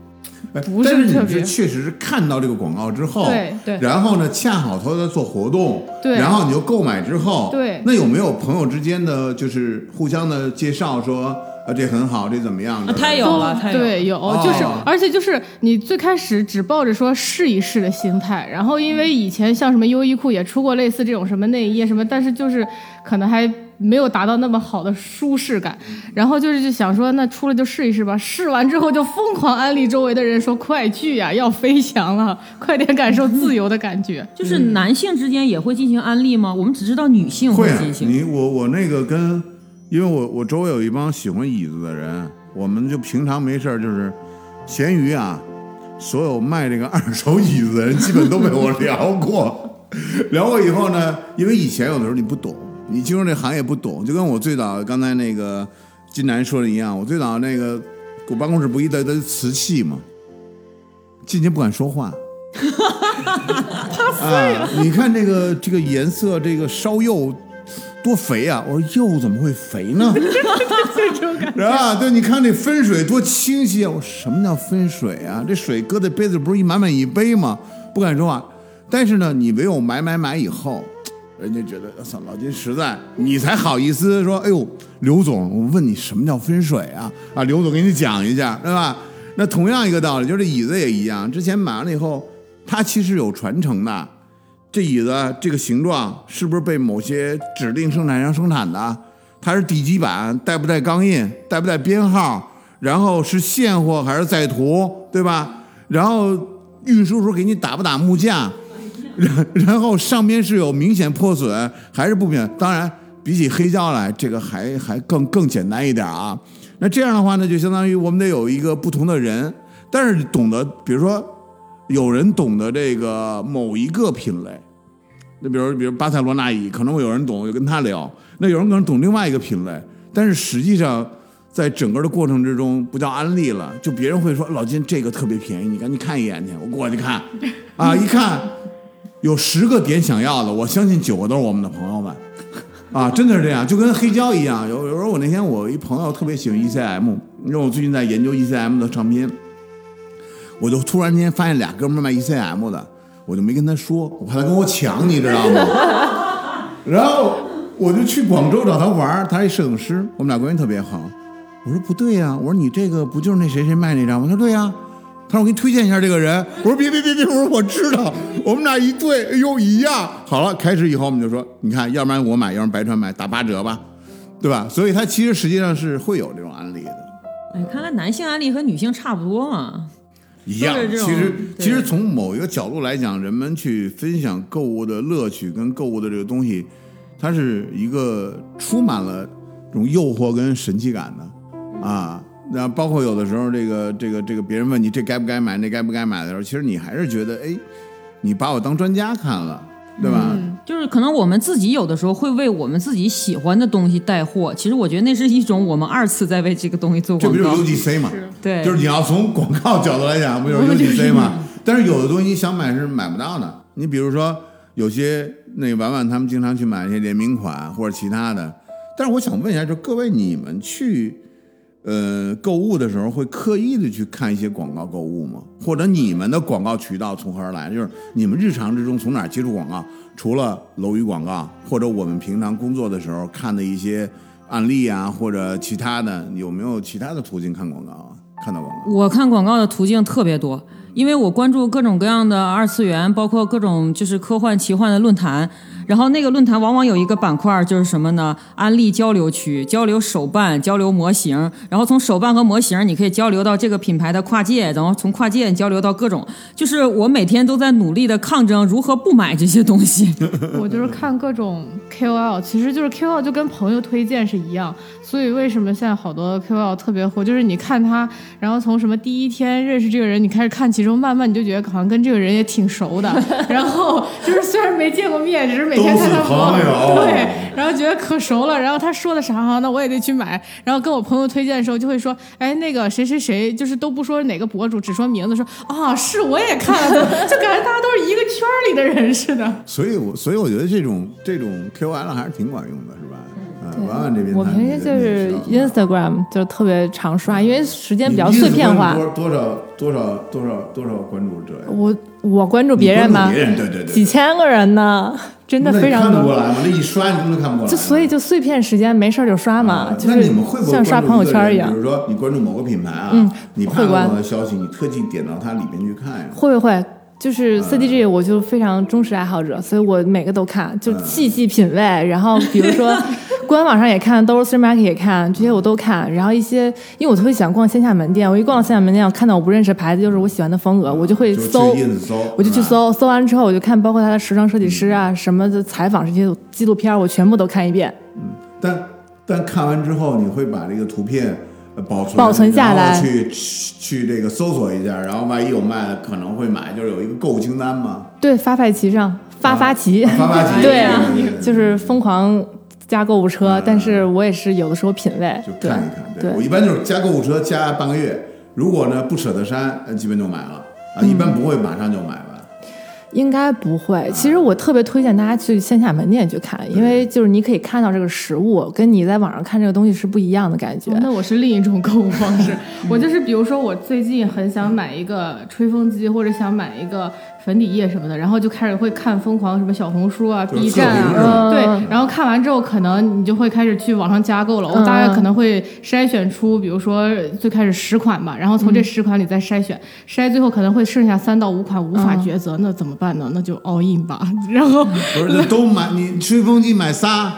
不是但是特别你是确实是看到这个广告之后，对对然后呢，恰好他在做活动，对然后你就购买之后，对那有没有朋友之间的就是互相的介绍说，呃，这很好，这怎么样的？啊太有了，太有了。对，有，哦就是，而且就是你最开始只抱着说试一试的心态，然后因为以前像什么优衣库也出过类似这种什么内衣什么，但是就是可能还没有达到那么好的舒适感，然后就是就想说那出来就试一试吧，试完之后就疯狂安利周围的人说快去呀，要飞翔了，快点感受自由的感觉。就是男性之间也会进行安利吗？我们只知道女性会啊进，行。你我我那个跟，因为我我周围有一帮喜欢椅子的人，我们就平常没事儿就是闲鱼啊，所有卖这个 二手椅子的人基本都被我聊过，聊过以后呢，因为以前有的时候你不懂，你进入这行业不懂，就跟我最早刚才那个金南说的一样，我最早那个我办公室不一堆堆瓷器嘛，进去不敢说话。啊，你看这个这个颜色，这个烧釉多肥啊！我说釉怎么会肥呢？是吧？对，你看这分水多清晰啊！我什么叫分水啊？这水搁在杯子不是一满满一杯吗？不敢说话。但是呢，你唯有买买买以后，人家觉得，老金实在，你才好意思说，哎呦，刘总，我问你什么叫分水啊？啊，刘总给你讲一下，对吧？那同样一个道理，就是这椅子也一样，之前买完了以后，它其实有传承的。这椅子这个形状是不是被某些指定生产商生产的？它是地基板，带不带钢印，带不带编号？然后是现货还是在途，对吧？然后运输时候给你打不打木架？然 然后上边是有明显破损还是不明？当然，比起黑胶来，这个还还更更简单一点啊。那这样的话呢，就相当于我们得有一个不同的人，但是懂得，比如说。有人懂得这个某一个品类，那比如比如巴塞罗那椅，可能会有人懂，就跟他聊。那有人可能懂另外一个品类，但是实际上在整个的过程之中，不叫安利了，就别人会说老金这个特别便宜，你赶紧看一眼去。我过去看，啊，一看有十个点想要的，我相信九个都是我们的朋友们，啊，真的是这样，就跟黑胶一样。有有时候我那天我一朋友特别喜欢 ECM，因为我最近在研究 ECM 的唱片。我就突然间发现俩哥们卖 ECM 的，我就没跟他说，我怕他跟我抢，你知道吗？然后我就去广州找他玩儿，他是摄影师，我们俩关系特别好。我说不对呀，我说你这个不就是那谁谁卖那张吗？他说对呀。他说我给你推荐一下这个人。我说别别别别，我说我知道。我们俩一对，哎呦一样。好了，开始以后我们就说，你看，要不然我买，要不然白川买，打八折吧，对吧？所以他其实实际上是会有这种案例的。哎，看来男性案例和女性差不多嘛。一样，其实其实从某一个角度来讲，人们去分享购物的乐趣跟购物的这个东西，它是一个充满了这种诱惑跟神奇感的啊。那包括有的时候，这个这个这个别人问你这该不该买，那该不该买的时候，其实你还是觉得，哎，你把我当专家看了，对吧？就是可能我们自己有的时候会为我们自己喜欢的东西带货，其实我觉得那是一种我们二次在为这个东西做广告这不就是广告。UGC 嘛？对，就是你要从广告角度来讲，不就是 UGC 吗？但是有的东西你想买是买不到的。你比如说，有些那个婉婉他们经常去买一些联名款或者其他的。但是我想问一下，就各位你们去呃购物的时候，会刻意的去看一些广告购物吗？或者你们的广告渠道从何而来？就是你们日常之中从哪接触广告？除了楼宇广告，或者我们平常工作的时候看的一些案例啊，或者其他的，有没有其他的途径看广告啊？看到广告？我看广告的途径特别多，因为我关注各种各样的二次元，包括各种就是科幻、奇幻的论坛。然后那个论坛往往有一个板块，就是什么呢？安利交流区，交流手办，交流模型。然后从手办和模型，你可以交流到这个品牌的跨界，然后从跨界交流到各种。就是我每天都在努力的抗争如何不买这些东西。我就是看各种 KOL，其实就是 KOL 就跟朋友推荐是一样，所以为什么现在好多 KOL 特别火，就是你看他，然后从什么第一天认识这个人，你开始看其中，慢慢你就觉得好像跟这个人也挺熟的，然后就是虽然没见过面，只是每天看他都是朋友 对，然后觉得可熟了，然后他说的啥哈，那我也得去买，然后跟我朋友推荐的时候就会说，哎，那个谁谁谁，就是都不说哪个博主，只说名字，说啊是我也看了，就感觉大家都是一个圈里的人似的。所以我所以我觉得这种这种 KOL 还是挺管用的，是吧？这边我平时就是 Instagram 就特别常刷，因为时间比较碎片化。多多少多少多少多少关注者呀？我我关注别人吗？别人对对对几千个人呢，真的非常多。看不过来吗？那一刷你根本就看不过来。就所以就碎片时间没事儿就刷嘛，啊就是那你们会不会像刷朋友圈一样比。如说你关注某个品牌啊，嗯你看到会关某个消息，你特地点到它里面去看呀。会会，就是嗯 CDG，我就非常忠实爱好者，所以我每个都看，就嗯细细品味。然后比如说官网上也看，都是 Market 也看，这些我都看。然后一些，因为我特别喜欢逛线下门店，我一逛到线下门店，我看到我不认识的牌子，就是我喜欢的风格，我就会搜。搜，我就去。搜，搜完之后我就看，包括他的时装设计师啊、什么的采访这些纪录片，我全部都看一遍。嗯但但看完之后，你会把这个图片呃保存保存下来去去去这个搜索一下，然后万一有卖的可能会买，就是有一个购物清单嘛。对，发发奇上发发奇，啊发发奇对啊就是疯狂加购物车，嗯但是我也是有的时候品味就，看一看。对我一般就是加购物车加半个月，如果呢不舍得删，呃基本就买了啊，一般不会马上就买完。应该不会。其实我特别推荐大家去线下门店去看，因为就是你可以看到这个实物，跟你在网上看这个东西是不一样的感觉。哦那我是另一种购物方式，我就是比如说我最近很想买一个吹风机，或者想买一个粉底液什么的，然后就开始会看疯狂什么小红书啊、B 站啊，对嗯，然后看完之后，可能你就会开始去网上加购了。我嗯大概可能会筛选出，比如说最开始十款吧，然后从这十款里再筛选，筛最后可能会剩下三到五款无法抉择，那怎么办呢？那就 all in 吧。然后不是都买你吹风机买仨，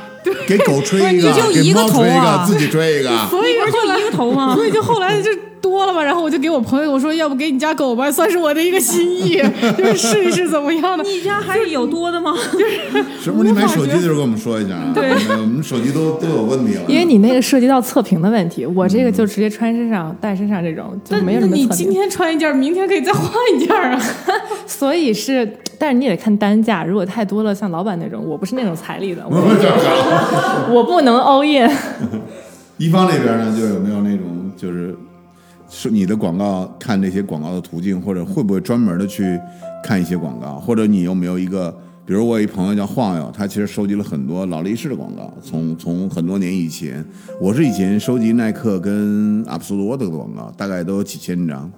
给狗吹一个，你就一给个头猫吹一个，啊自己吹一个。所以不是就一个头吗？所以就后来就多了嘛，然后我就给我朋友我说，要不给你家狗吧，算是我的一个心意，就是试一试怎么样的。你家还是有多的吗？就是什么？你买手机的时候跟我们说一下啊。对，我们手机都都有问题了。因为你那个涉及到测评的问题，我这个就直接穿身上、戴身上这种就那没有什么你今天穿一件，明天可以再换一件啊。所以是，但是你得看单价，如果太多了，像老板那种，我不是那种财力的，我我不能 all in。一方那边呢，就有没有那种就是是你的广告看这些广告的途径，或者会不会专门的去看一些广告，或者你有没有一个，比如我一朋友叫晃悠，他其实收集了很多劳力士的广告，从从很多年以前，我是以前收集耐克跟阿普苏罗的广告，大概都有几千张，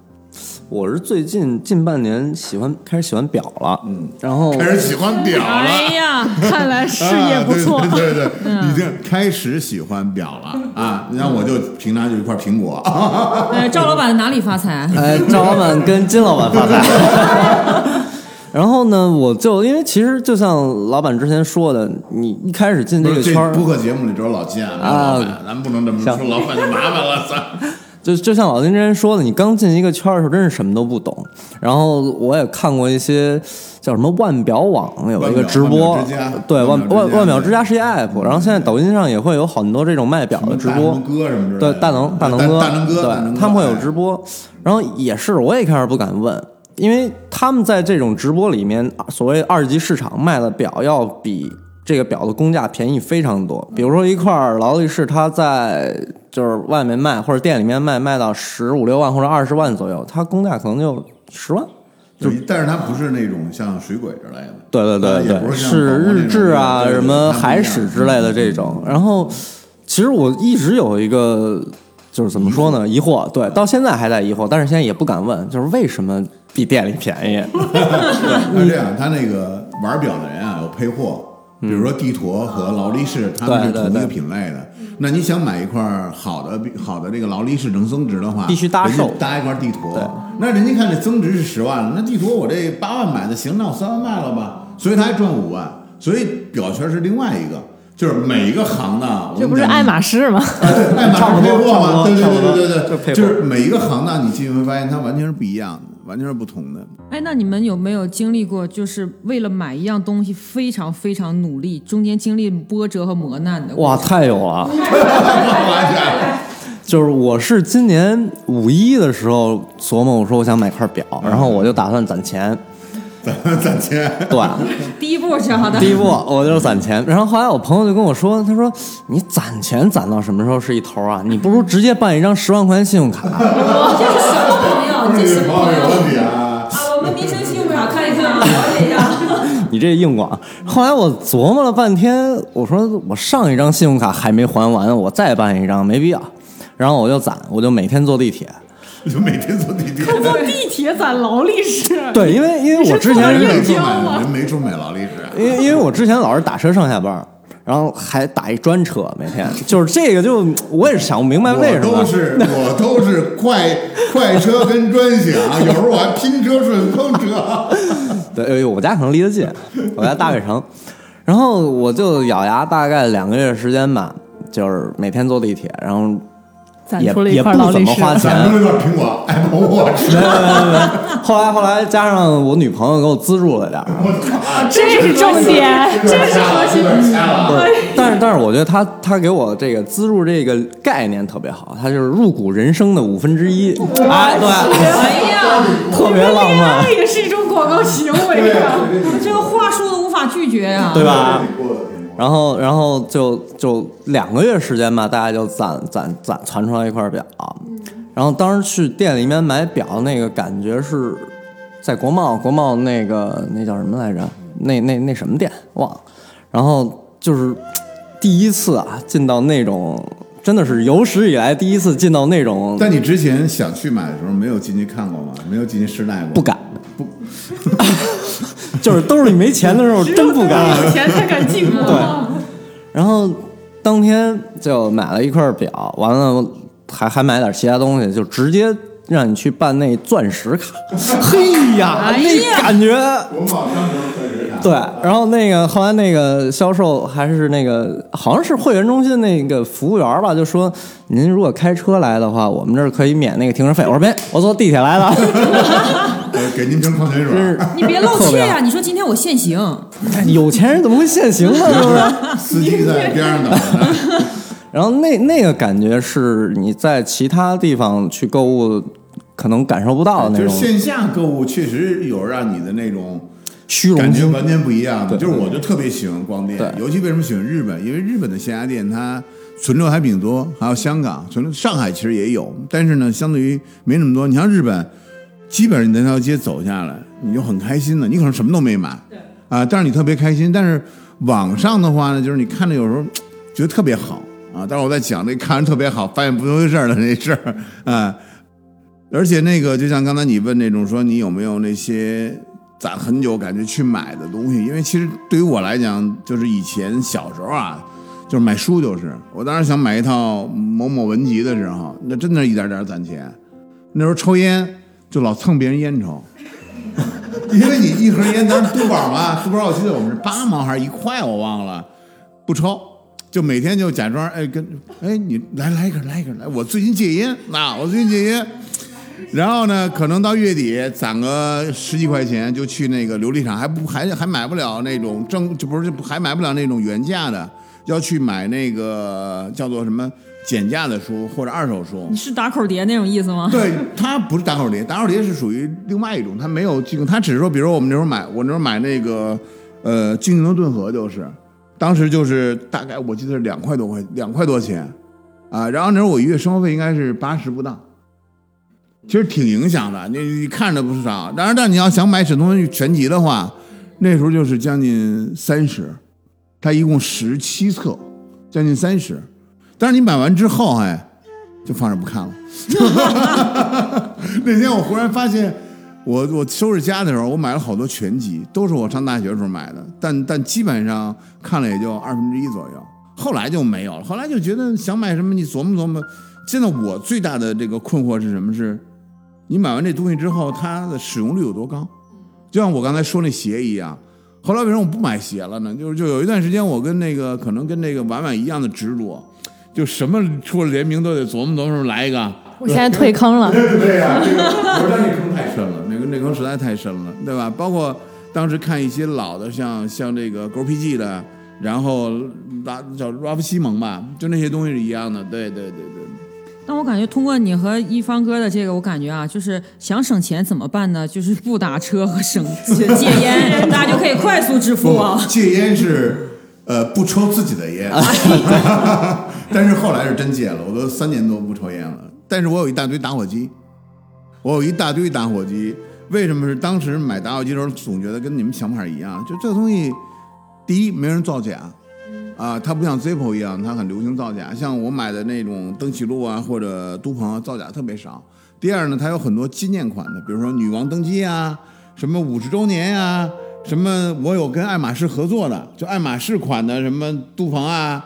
我是最近近半年喜欢开始喜欢表了，嗯，然后开始喜欢表了。哎呀，看来事业不错。啊、对对对对，已经开始喜欢表了啊！然后我就平常就一块苹果，哎，赵老板哪里发财？哎，赵老板跟金老板发财。然后呢，我就因为其实就像老板之前说的，你一开始进这个圈儿，播客节目里只有老金啊，没有老板，咱们不能这么说，老板就麻烦了，咱。就就像老金之前说的，你刚进一个圈的时候，真是什么都不懂。然后我也看过一些叫什么腕表网有一个直播对腕腕腕腕表之家是一 app，然后现在抖音上也会有很多这种卖表的直播，哥什么之类对的，大能大能大哥，对，他们会有哎直播，然后也是我也开始不敢问，因为他们在这种直播里面，所谓二级市场卖的表要比这个表的工价便宜非常多。比如说一块劳力士，它在就是外面卖或者店里面卖，卖到十五六万或者二十万左右，它工价可能就十万。就但是它不是那种像水鬼之类的，对对对对，是是日志啊，什么海史之类的这种。然后，其实我一直有一个，就是怎么说呢，疑惑，对，到现在还在疑惑，但是现在也不敢问，就是为什么比店里便宜？是这样，他那个玩表的人啊有配货，比如说帝陀和劳力士，他们是对对同一个品类的。那你想买一块好的好的这个劳力士能增值的话，必须搭人家售搭一块帝陀对。那人家看这增值是十万了，那帝陀我这八万买的行，那我三万卖了吧，所以他还赚五万。所以表圈是另外一个，就是每一个行当，这不是爱马仕吗？爱马仕配货吗，对对对对对对，就是每一个行当你进去会发现它完全是不一样的，完全是不同的。哎，那你们有没有经历过，就是为了买一样东西非常非常努力，中间经历波折和磨难的？哇，太有了！就是我是今年五一的时候琢磨，我说我想买块表，然后我就打算攒钱。咱 攒钱，对，第一步是好的第一步我就攒钱，然后后来我朋友就跟我说，他说你攒钱攒到什么时候是一头啊？你不如直接办一张十万块钱信用卡。这是什么朋友？这是朋友？有问题啊！啊，我们民生信用卡看一看啊，了解一下。你这硬广。后来我琢磨了半天，我说我上一张信用卡还没还完，我再办一张没必要。然后我就攒，我就每天坐地铁。就每天坐地铁。坐地铁攒劳力士，对，因为因为我之前人没你是说买，人没说买劳力士。因为因为我之前老是打车上下班，然后还打一专车，每天 就是这个就我也是想不明白为什么我都。是 我都是快快车跟专享，有时候我还拼车顺风车。对，哎我家可能离得近，我家大悦城，然后我就咬牙大概两个月时间吧，就是每天坐地铁，然后也攒出了一也块劳力士。不怎么花钱。苹果 Apple Watch，没有没有没有，后来后来加上我女朋友给我资助了点儿，这是重点，这是核心。不是，但是但是我觉得他他给我这个资助这个概念特别好，他就是入股人生的五分之一，哎对，哎呀，特别浪漫那，也是一种广告行为啊。这个话术都无法拒绝呀、对吧？然后然后就就两个月时间吧，大家就攒攒攒攒出来一块表，然后当时去店里面买表，那个感觉是在国贸，国贸那个那叫什么来着？那那那什么店忘了。然后就是第一次啊，进到那种真的是有史以来第一次进到那种但你之前想去买的时候，没有进去看过吗？没有进去试戴过？不敢，不，就是兜里没钱的时候真不敢。有钱才敢进 对，然后当天就买了一块表，完了还还买点其他东西，就直接让你去办那钻石卡。嘿呀，那感觉。对，然后那个后来那个销售还是那个好像是会员中心那个服务员吧，就说您如果开车来的话，我们这儿可以免那个停车费。我说别，我坐地铁来的。呃给您瓶矿泉水。你别露怯呀、你说今天我限行，有钱人怎么会限行呢？是不是？司机在边上等着。然后那那个感觉是你在其他地方去购物可能感受不到的那种就是线下购物确实有让你的那种虚荣心。感觉完全不一样的。对就是我就特别喜欢逛店对，尤其为什么喜欢日本？因为日本的线下店它存留还挺多，还有香港存留，上海其实也有，但是呢，相对于没那么多。你像日本，基本上你那条街走下来，你就很开心了，你可能什么都没买，啊，但是你特别开心。但是网上的话呢，就是你看着有时候觉得特别好啊，但是我在讲那看着特别好，发现不回事儿的那事儿啊。而且那个，就像刚才你问那种说你有没有那些攒很久感觉去买的东西，因为其实对于我来讲，就是以前小时候啊，就是买书，就是我当时想买一套某某文集的时候，那真的是一点点攒钱。那时候抽烟就老蹭别人烟抽，因为你一盒烟当时多宝嘛，多宝我记得我们是八毛还是一块我忘了，不抽。就每天就假装哎跟哎你来来一根来一根来，我最近戒烟，啊、我最近戒烟，然后呢，可能到月底攒个十几块钱，就去那个琉璃厂，还不还还买不了那种正，就不是还买不了那种原价的，要去买那个叫做什么减价的书或者二手书你。是打口碟那种意思吗？对，它不是打口碟，打口碟是属于另外一种，它没有进口，它只是说，比如说我们那时候买，我那时候买那个呃精灵的顿河就是，当时就是大概我记得是两块多块，两块多钱啊，然后那时候我一月生活费应该是八十不到。其实挺影响的，你你看着不是少，当然，但你要想买沈从文全集的话，那时候就是将近三十，它一共十七册，将近三十。但是你买完之后，哎，就放着不看了。那天我忽然发现，我我收拾家的时候，我买了好多全集，都是我上大学的时候买的，但但基本上看了也就二分之一左右。后来就没有了，后来就觉得想买什么，你琢磨琢磨。现在我最大的这个困惑是什么？是你买完这东西之后，它的使用率有多高？就像我刚才说那鞋一样，后来为什么我不买鞋了呢？就是就有一段时间，我跟那个可能跟那个婉婉一样的执着，就什么出了联名都得琢磨琢磨来一个。我现在退坑了。对对呀、这个我说那坑太深了，那个那坑实在太深了，对吧？包括当时看一些老的，像像这个 GPG 的，然后拉叫 Ralph 西蒙吧，就那些东西是一样的，对对对对。但我感觉通过你和一方哥的这个，我感觉啊，就是想省钱怎么办呢？就是不打车和省戒烟，大家就可以快速致富啊。戒烟是呃不抽自己的烟，但是后来是真戒了，我都三年多不抽烟了。但是我有一大堆打火机，我有一大堆打火机。为什么是当时买打火机的时候总觉得跟你们想法一样？就这个东西，第一没人造假。啊，它不像 Zippo 一样，它很流行造假。像我买的那种登喜路啊，或者都鹏啊，造假特别少。第二呢，它有很多纪念款的，比如说女王登基啊，什么五十周年呀、什么我有跟爱马仕合作的，就爱马仕款的什么杜鹏啊，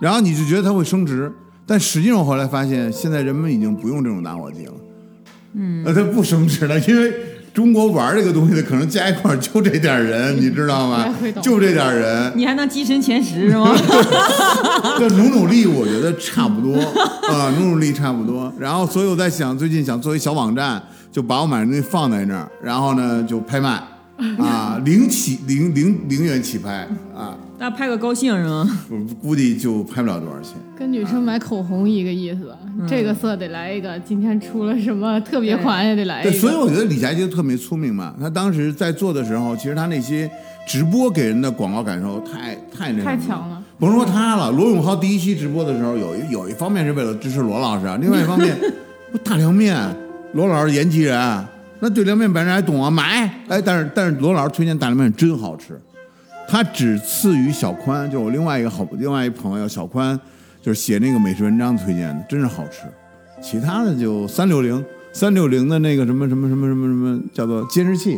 然后你就觉得它会升值，但实际上我后来发现，现在人们已经不用这种打火机了，嗯，呃，它不升值了，因为中国玩这个东西的可能加一块就这点人，你知道吗？就这点人，你还能跻身前十是吗？这努努力，我觉得差不多啊，努努力差不多。然后，所以我在想，最近想做一小网站，就把我买的东西放在那儿，然后呢就拍卖，啊，零起零零零元起拍啊，大家拍个高兴是吗？我估计就拍不了多少钱。跟女生买口红一个意思，这个色得来一个，今天出了什么特别款也得来一个对，个。所以我觉得李佳琦特别聪明嘛。他当时在做的时候，其实他那些直播给人的广告感受太太那什么太强了。甭说他了，罗永浩第一期直播的时候，有一有一方面是为了支持罗老师啊，另外一方面，大凉面，罗老师延吉人，那对凉面本人还懂啊，买。哎，但是但是罗老师推荐大凉面真好吃，他只次于小宽，就是我另外一个好另外一朋友小宽，就是写那个美食文章推荐的，真是好吃。其他的就三六零，三六零的那个什么什么什么什么什么叫做监视器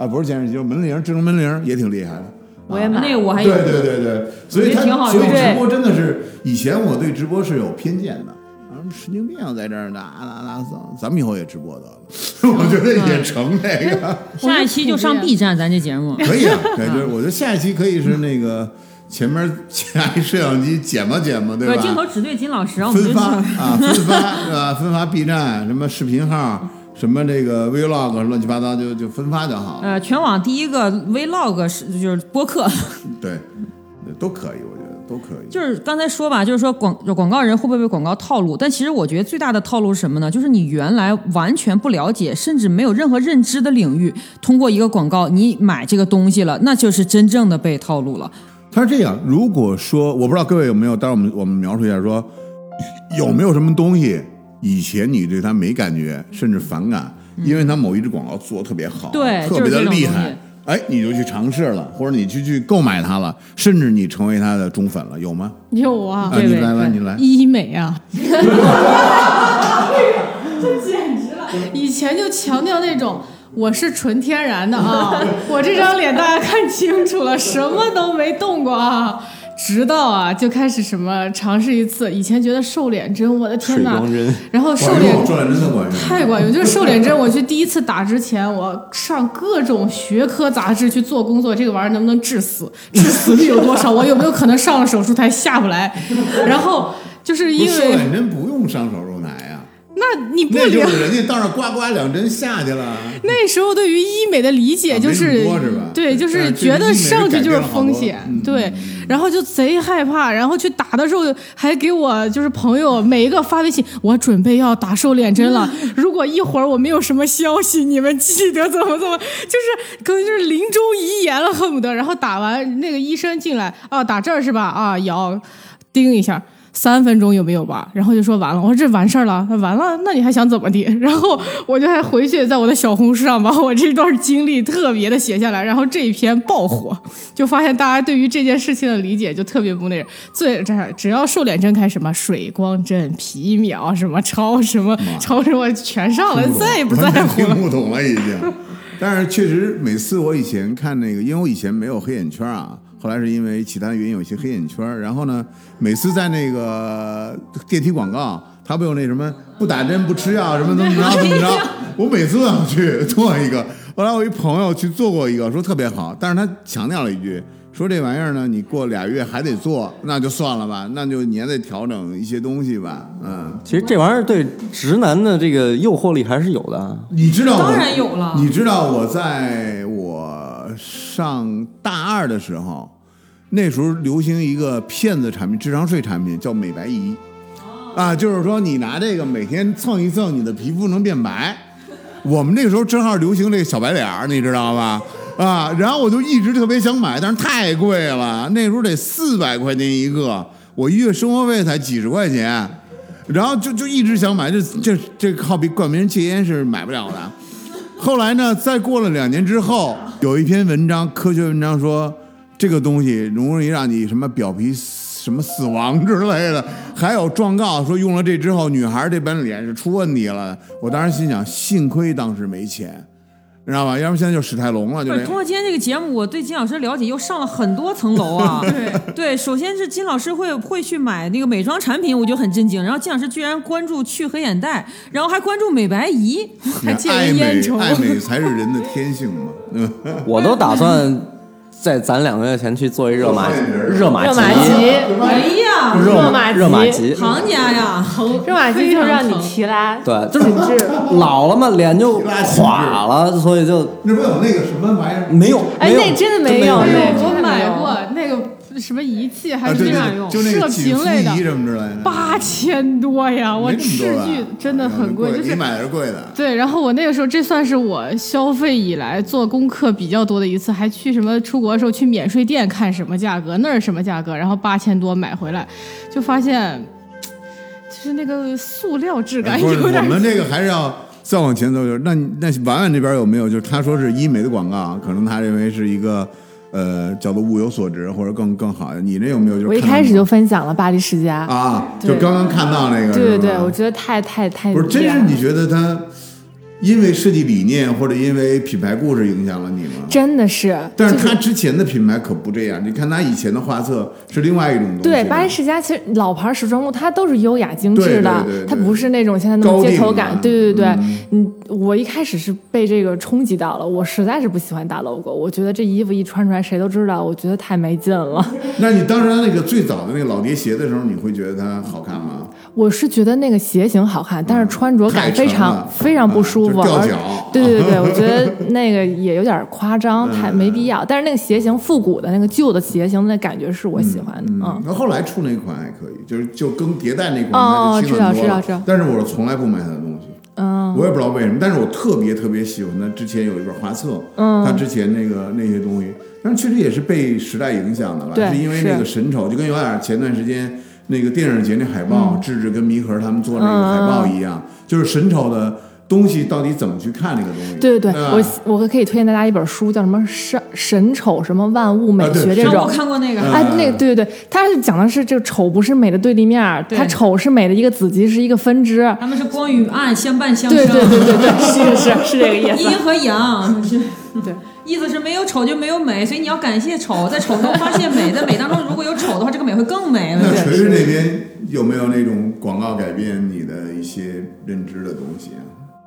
啊，不是监视器，就是门铃，智能门铃也挺厉害的。我也买那个我还有对对对对，所以他所以直播真的是以前我对直播是有偏见的。啊，神经病在这儿呢，啊啦啦嗓，咱们以后也直播得了，我觉得也成那个，下一期就上 B 站，咱这节目。可以啊，可以，就是我觉得下一期可以是那个前面加一摄像机剪吧剪吧，对吧？镜头只对金老师，然后我们就分发啊，分发是吧？分发 B 站什么视频号，什么这个 Vlog 乱七八糟就就分发就好了。呃，全网第一个 Vlog 是就是播客，对，都可以，我觉得都可以。就是刚才说吧，就是说广广告人会不会被广告套路？但其实我觉得最大的套路是什么呢？就是你原来完全不了解，甚至没有任何认知的领域，通过一个广告你买这个东西了，那就是真正的被套路了。他是这样，如果说我不知道各位有没有，待会儿我们我们描述一下说，有没有什么东西以前你对它没感觉，甚至反感，因为它某一支广告做的特别好，对特别的厉害哎，你就去尝试了，或者你去去购买它了，甚至你成为它的忠粉了，有吗？有啊啊，，你来来，你来，医美啊，这简直了！以前就强调那种我是纯天然的啊，我这张脸大家看清楚了，什么都没动过啊。直到啊，就开始什么尝试一次，以前觉得瘦脸针，我的天水呐，然后瘦脸管用，转真的管用。太管用，就是瘦脸针。我去第一次打之前，我上各种学科杂志去做工作，这个玩意儿能不能致死？致死率有多少？我有没有可能上了手术台下不来？然后就是因为瘦脸针不用上手术那你不那就了是人家到那儿呱呱两针下去了。那时候对于医美的理解就是，对，就是觉得上去就是风险，嗯对，然后就贼害怕，然后去打的时候还给我就是朋友每一个发微信，我准备要打瘦脸针了，如果一会儿我没有什么消息，你们记得怎么怎么，就是可能就是临终遗言了，恨不得，然后打完那个医生进来啊，打这儿是吧？啊，摇，叮一下。三分钟有没有吧？然后就说完了，我说这完事儿了，他完了，那你还想怎么地？然后我就还回去在我的小红书上把 我这段经历特别的写下来，然后这一篇爆火，就发现大家对于这件事情的理解就特别不那。最这只要瘦脸针开什么水光针、皮秒什么超什么超什么全上了，再也不在乎了听。不懂了已经。但是确实，每次我以前看那个，因为我以前没有黑眼圈啊，后来是因为其他原因有一些黑眼圈。然后呢，每次在那个电梯广告，他不有那什么不打针不吃药什么怎么着怎么着，我每次都要去做一个。后来我一朋友去做过一个，说特别好，但是他强调了一句。说这玩意儿呢，你过俩月还得做，那就算了吧，那就你还得调整一些东西吧，嗯。其实这玩意儿对直男的这个诱惑力还是有的啊。你知道我当然有了你知道我在我上大二的时候，那时候流行一个骗子产品，智商税产品叫美白仪，啊，就是说你拿这个每天蹭一蹭，你的皮肤能变白。我们那时候正好流行这个小白脸儿，你知道吧？啊，然后我就一直特别想买，但是太贵了，那时候得四百块钱一个，我一月生活费才几十块钱，然后就就一直想买，这这这好比管别人戒烟是买不了的。后来呢，再过了两年之后，有一篇文章，科学文章说这个东西容易让你什么表皮什么死亡之类的，还有状告说用了这之后，女孩这本脸是出问题了。我当时心想，幸亏当时没钱，你知道吧？要不现在就史泰龙了，就不是，通过今天这个节目，我对金老师的了解又上了很多层楼啊。对对，首先是金老师会会去买那个美妆产品，我就很震惊。然后金老师居然关注去黑眼袋，然后还关注美白仪，还戒烟烟抽，爱美才是人的天性嘛。嗯，我都打算在攒两个月前去做一热玛 热玛热玛吉，吉，哎呀，热热玛吉热玛吉，行家呀，热玛吉就让你提拉对，就是。老了嘛，脸就垮了，所以就那不有那个什么玩意儿？没有。哎，没有那真的没有，我买过那个什么仪器，还是那对，就那射频类的，什么之类的，八千多呀！我没那么斥巨真的很贵，就是你买的是贵的。对，然后我那个时候，这算是我消费以来做功课比较多的一次，还去什么出国的时候去免税店看什么价格，那是什么价格，然后八千多买回来，就发现，就是那个塑料质感，有点。我们这个还是要再往前走就是那那婉婉这边有没有？就是他说是医美的广告，可能他认为是一个呃叫做物有所值或者更更好的。你那有没有？就是我一开始就分享了巴黎世家，啊，就刚刚看到那个，对对对，我觉得太太太不是，真是你觉得他因为设计理念或者因为品牌故事影响了你吗？真的是，但是他之前的品牌可不这样，你看他以前的画册是另外一种东西。对，巴黎世家其实老牌时装屋它都是优雅精致的，对对对对它不是那种现在那种街头感。对对对，嗯，我一开始是被这个冲击到了，我实在是不喜欢大 logo，我觉得这衣服一穿出来谁都知道，我觉得太没劲了。那你当时那个最早的那个老爹鞋的时候，你会觉得它好看吗？我是觉得那个鞋型好看，但是穿着感非常非常不舒服，掉脚。对对对，我觉得那个也有点夸张，太没必要。但是那个鞋型复古的那个旧的鞋型，那感觉是我喜欢的，嗯。那后来出那款还可以，就是就更迭代那款，哦它就轻很多了知道知道知道。但是我从来不买他的东西，嗯，我也不知道为什么，但是我特别特别喜欢他之前有一本画册，嗯，他之前那个那些东西，但是确实也是被时代影响的了，对是因为那个神丑，就跟有点前段时间那个电影节那海报，智智跟弥合他们做那个海报一样，就是神丑的东西到底怎么去看那个东西？对对对，吧我我可以推荐大家一本书，叫什么《神神丑什么万物美学》这种让我。看过那个，哎，那个对对对，它是讲的是这个丑不是美的对立面儿，它丑是美的一个子集，是一个分支。他们是光与暗相伴相生，对对对对对，是是是是这个意思。阴和阳是。对，意思是没有丑就没有美，所以你要感谢丑，在丑中发现美，在美当中如果有丑的话，这个美会更美。那锤锤那边有没有那种广告改变你的一些认知的东西啊？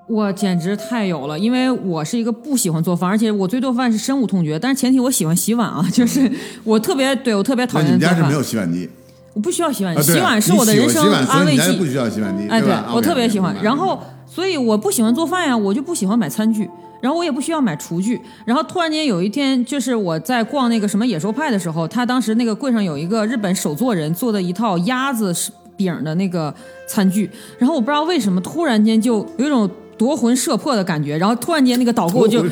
我简直太有了，因为我是一个不喜欢做饭，而且我对做饭是深恶痛绝。但是前提我喜欢洗碗啊，就是我特别对我特别讨厌你们家是没。有洗碗机？我不需要洗碗，啊，对洗碗是我的人生安慰剂不。需要洗碗机，哎，对？我特别喜欢然后，所以我不喜欢做饭呀，我就不喜欢买餐具，然后我也不需要买厨具。然后突然间有一天，就是我在逛那个什么野兽派的时候，他当时那个柜上有一个日本手作人做的一套鸭子饼的那个餐具，然后我不知道为什么突然间就有一种。夺魂摄魄的感觉，然后突然间那个导购就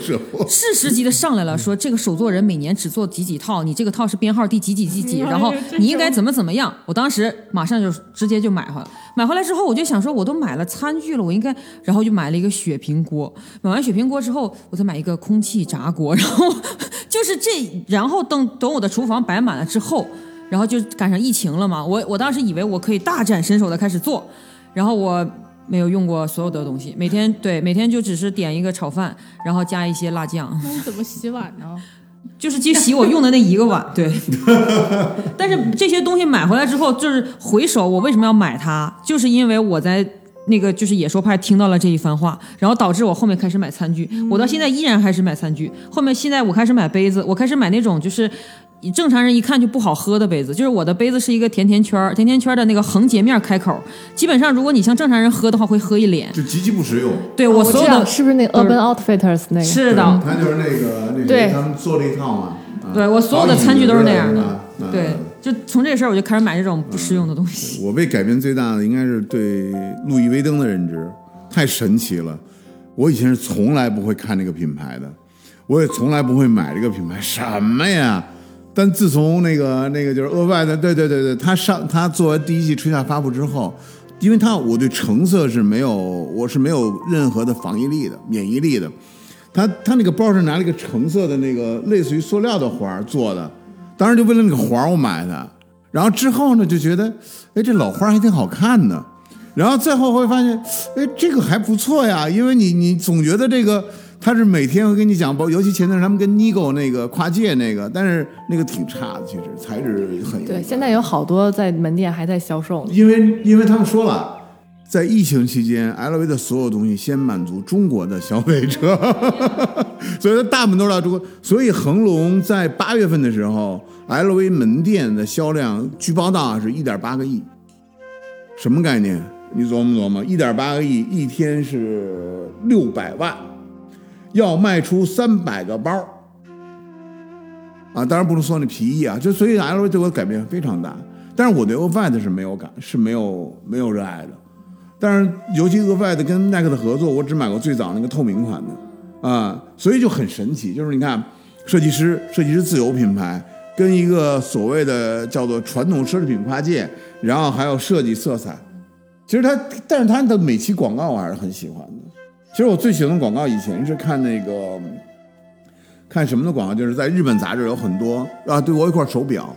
适时级的上来了，说这个手作人每年只做几几套，你这个套是编号第几几几几，然后你应该怎么怎么样。我当时马上就直接就买回来，买回来之后我就想说，我都买了餐具了，我应该，然后就买了一个雪平锅。买完雪平锅之后，我再买一个空气炸锅，然后就是这，然后等等我的厨房摆满了之后，然后就赶上疫情了嘛，我我当时以为我可以大展身手的开始做，然后我。没有用过所有的东西，每天对每天就只是点一个炒饭，然后加一些辣酱，那你怎么洗碗呢？就是去洗我用的那一个碗，对。但是这些东西买回来之后，就是回首我为什么要买它，就是因为我在那个就是野兽派听到了这一番话，然后导致我后面开始买餐具，我到现在依然开始买餐具。后面现在我开始买杯子，我开始买那种就是。正常人一看就不好喝的杯子，就是我的杯子是一个甜甜圈儿，甜甜圈儿的那个横截面开口，基本上如果你像正常人喝的话，会喝一脸。就极其不实用。对我我所有的是不是那个 Urban Outfitters 那个？是的，他就是那个那他们做了一套嘛。啊对我所有的餐具都是那样的对，就从这事儿我就开始买这种不实用的东西。我被改变最大的应该是对路易威登的认知，太神奇了。我以前是从来不会看这个品牌的，我也从来不会买这个品牌，什么呀？但自从那个那个就是额外的，对对对对，他上他做完第一季春夏发布之后，因为他我对橙色是没有，我是没有任何的防御力的、免疫力的。他他那个包是拿了一个橙色的那个类似于塑料的环做的，当时就为了那个环我买的。然后之后呢，就觉得，哎，这老花还挺好看的。然后再后会发现，哎，这个还不错呀，因为你你总觉得这个他是每天会跟你讲，包尤其前段时间他们跟 Nigo 那个跨界那个，但是那个挺差的，其实材质很对，现在有好多在门店还在销售呢。因为因为他们说了，在疫情期间，LV 的所有东西先满足中国的消费者，所以它大部分都是到中国。所以恒隆在八月份的时候，LV 门店的销量据报道啊是一点八个亿，什么概念？你琢磨琢磨，一点八个亿，一天是六百万，要卖出三百个包。啊，当然不能说那皮衣啊，就所以 LV 对我改变非常大。但是我对 Off-White 是没有感，是没有没有热爱的。但是尤其 Off-White 跟耐克的合作，我只买过最早那个透明款的啊，所以就很神奇。就是你看，设计师设计师自有品牌跟一个所谓的叫做传统奢侈品跨界，然后还有设计色彩。其实它，但是它的每期广告我还是很喜欢的。其实我最喜欢的广告以前是看那个看什么的广告，就是在日本杂志有很多啊，对我有一块手表，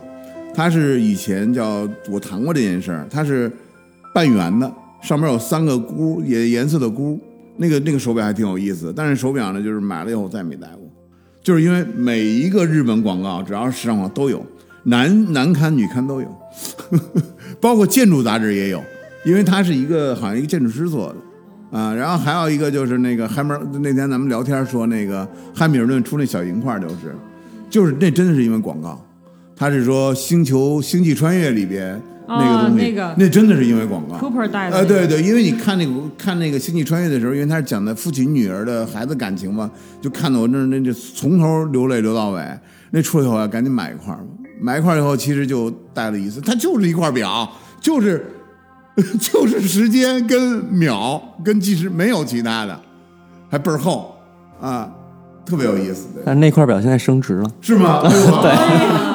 它是以前叫我谈过这件事儿，它是半圆的，上面有三个箍，颜颜色的箍，那个那个手表还挺有意思，但是手表呢，就是买了以后再没戴过，就是因为每一个日本广告，只要是时尚广告都有，男男刊女刊都有，包括建筑杂志也有，因为它是一个好像一个建筑师做的。啊，然后还有一个就是那个汉密尔，那天咱们聊天说那个汉密尔顿出那小银块就是，就是那真的是因为广告，他是说星球星际穿越里边那个东西，那个那真的是因为广告。Cooper 戴的呃，那个对对，因为你看那个看那个星际穿越的时候，因为他是讲的父亲女儿的孩子感情嘛，就看得我那那就从头流泪流到尾。那出来以后啊，赶紧买一块儿，买一块儿以后其实就戴了一次，它就是一块表，就是。就是时间跟秒跟计时没有其他的，还倍儿厚啊，特别有意思，但是那块表现在升值了，是吗？对，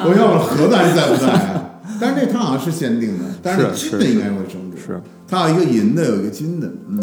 我要了盒子还在不在啊？但是这它好像是限定的，但是是金的应该会升值。是，它有一个银的，有一个金的，嗯，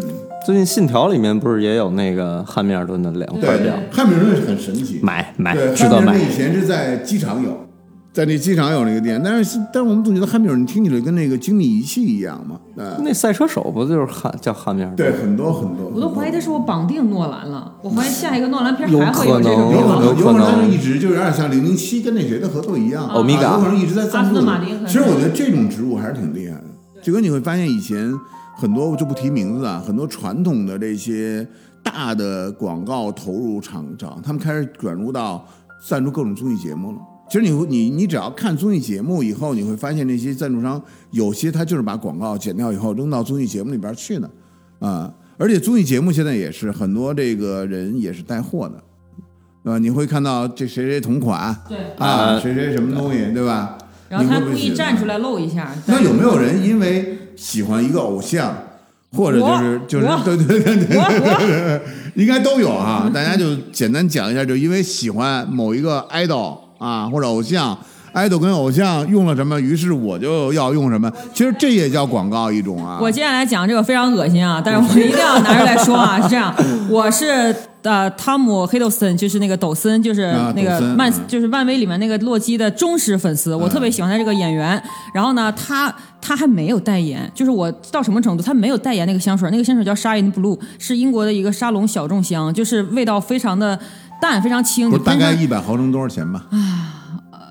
最近《信条》里面不是也有那个汉密尔顿的两块表？，汉密尔顿是很神奇，买买对，值得买。以前是在机场有，在那机场有那个店，但是但是我们总觉得汉密尔顿听起来跟那个精密仪器一样嘛，呃，那赛车手不就是汉叫汉密尔顿？对，很多很多，我都怀疑他是我绑定诺兰了，我怀疑下一个诺兰片有还会有这种。有可能，有可能他是一直就有点像零零七跟那谁的合作一样，欧米伽啊有可能一直在赞助马丁其实我觉得这种植入还是挺厉害的。就跟你会发现以前很多我就不提名字啊，很多传统的。这些大的。广告投入厂长，他们开始转入到赞助各种综艺节目了。其实你会你你只要看综艺节目以后，你会发现那些赞助商有些他就是把广告剪掉以后扔到综艺节目里边去的啊。而且综艺节目现在也是很多这个人也是带货的，呃？你会看到这谁谁同款，对啊，谁谁什么东西，对吧？然后他故意站出来露一下。那有没有人因为喜欢一个偶像，或者就是就是我对对对对，应该都有啊。大家就简单讲一下，就因为喜欢某一个 idol 啊或者偶像，idol 跟偶像用了什么，于是我就要用什么。其实这也叫广告一种啊。我接下来讲这个非常恶心啊，但是我一定要拿出来说啊，是这样，我是呃汤姆黑斗森，就是那个抖森，就是啊那个漫，就是漫威里面那个洛基的忠实粉丝，我特别喜欢他这个演员。然后呢，他他还没有代言，就是我到什么程度，他没有代言那个香水，那个香水叫 Shine Blue，是英国的一个沙龙小众香，就是味道非常的淡，非常轻，不是大概一百毫升多少钱吧？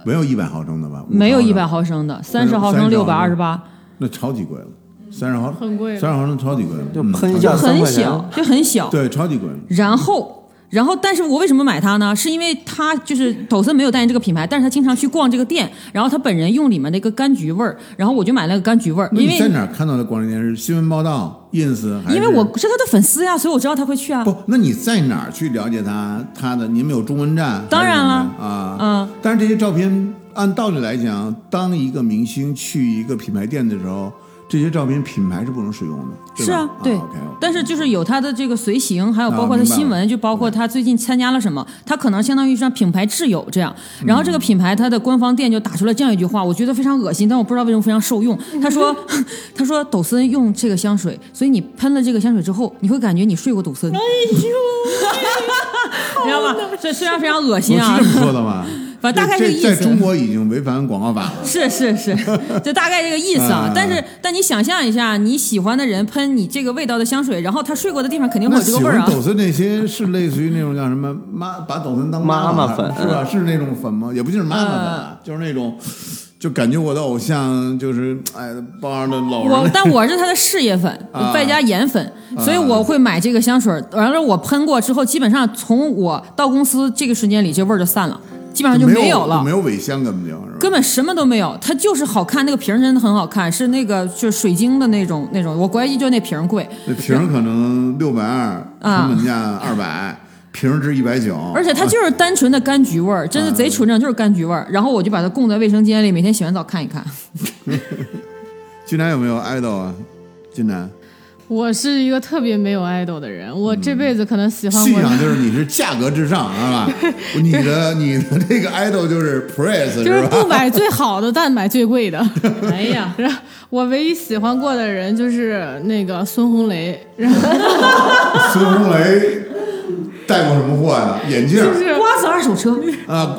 没有一百毫升的吧没有一百毫升，的，三十毫升六百二十八。那超级贵了，三十毫升很贵三十毫升超级贵就喷一就很下三块钱小，就很小。对，超级贵了。然后，然后，但是我为什么买它呢？是因为它就是抖森没有代言这个品牌，但是他经常去逛这个店，然后他本人用里面的一个柑橘味儿，然后我就买了个柑橘味儿，因为你在哪看到的光这件事？新闻报道、ins 还是？因为我是他的粉丝呀，所以我知道他会去啊。不，那你在哪儿去了解他？他的你们有中文站？当然了啊，嗯。但是这些照片，按道理来讲，当一个明星去一个品牌店的时候，这些照片品牌是不能使用的，是啊，对。但是就是有他的这个随行，还有包括他新闻，就包括他最近参加了什么，他可能相当于像品牌挚友这样。然后这个品牌它的官方店就打出了这样一句话，我觉得非常恶心，但我不知道为什么非常受用。他说，他说抖森用这个香水，所以你喷了这个香水之后，你会感觉你睡过抖森。哎呦，你知道吗？这虽然非常恶心啊我是这，么说的吗？反正大概这这个意思在中国已经违反广告法了。是是是，就大概这个意思啊嗯。但是但你想象一下，你喜欢的人喷你这个味道的香水，然后他睡过的地方肯定会有这个味儿啊。抖森那些是类似于那种叫什么妈，把抖森当妈妈妈粉是吧？是那种粉吗？也不就是妈妈粉就是那种，就感觉我的偶像就是哎，包着搂着那我 但我是他的事业粉，啊外加颜粉，所以我会买这个香水。完了，我喷过之后，基本上从我到公司这个时间里，这味儿就散了，基本上就没有了没。有尾香根本就，根本什么都没有，它就是好看，那个瓶儿真的很好看，是那个就是水晶的那种那种，我怀疑就那瓶儿贵，那瓶儿可能六百二，啊成本价二百，瓶儿值一百九，而且它就是单纯的柑橘味儿，真的贼纯正，就是柑橘味儿。然后我就把它供在卫生间里，每天洗完澡看一看。金南有没有爱豆啊？金南我是一个特别没有 idol 的人，我这辈子可能喜欢过的信仰就是你是价格至上，是吧？你的你的这个 idol 就是 price 就是？不买最好的，但买最贵的。哎呀，然后我唯一喜欢过的人就是那个孙红雷，然 后孙红雷带过什么货呀？眼镜就是瓜子二手车，啊，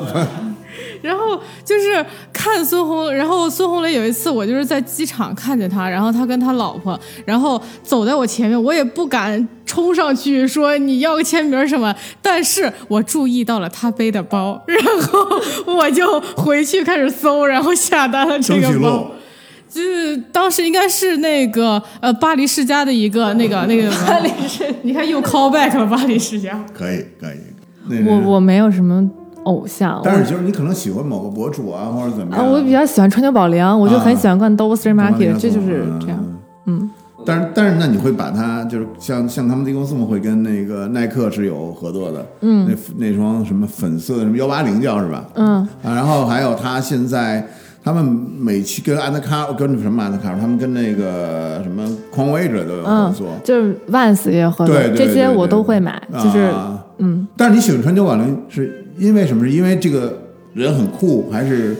然后就是看孙红，然后孙红雷有一次我就是在机场看见他，然后他跟他老婆，然后走在我前面，我也不敢冲上去说你要个签名什么，但是我注意到了他背的包，然后我就回去开始搜，然后下单了这个包。就是当时应该是那个呃巴黎世家的一个那个那个巴黎世，你看又 call back 了巴黎世家。可以可以。那个我我没有什么偶像，但是就是你可能喜欢某个博主啊，或者怎么啊，样。我比较喜欢川久保玲，我就很喜欢逛 Dover Street 啊 Market，这就是这样。。嗯，但是但是那你会把它就是像像他们这公司会跟那个耐克是有合作的，嗯，那那双什么粉色的什么幺八零叫是吧？嗯啊，然后还有他现在他们每期跟安德卡跟什么安德卡，他们跟那个什么匡威者都有合嗯作，，就是 Vans 也有合作对，对这些我对对都会买，就是啊嗯，但是你喜欢川久保玲是因为什么？是因为这个人很酷，还是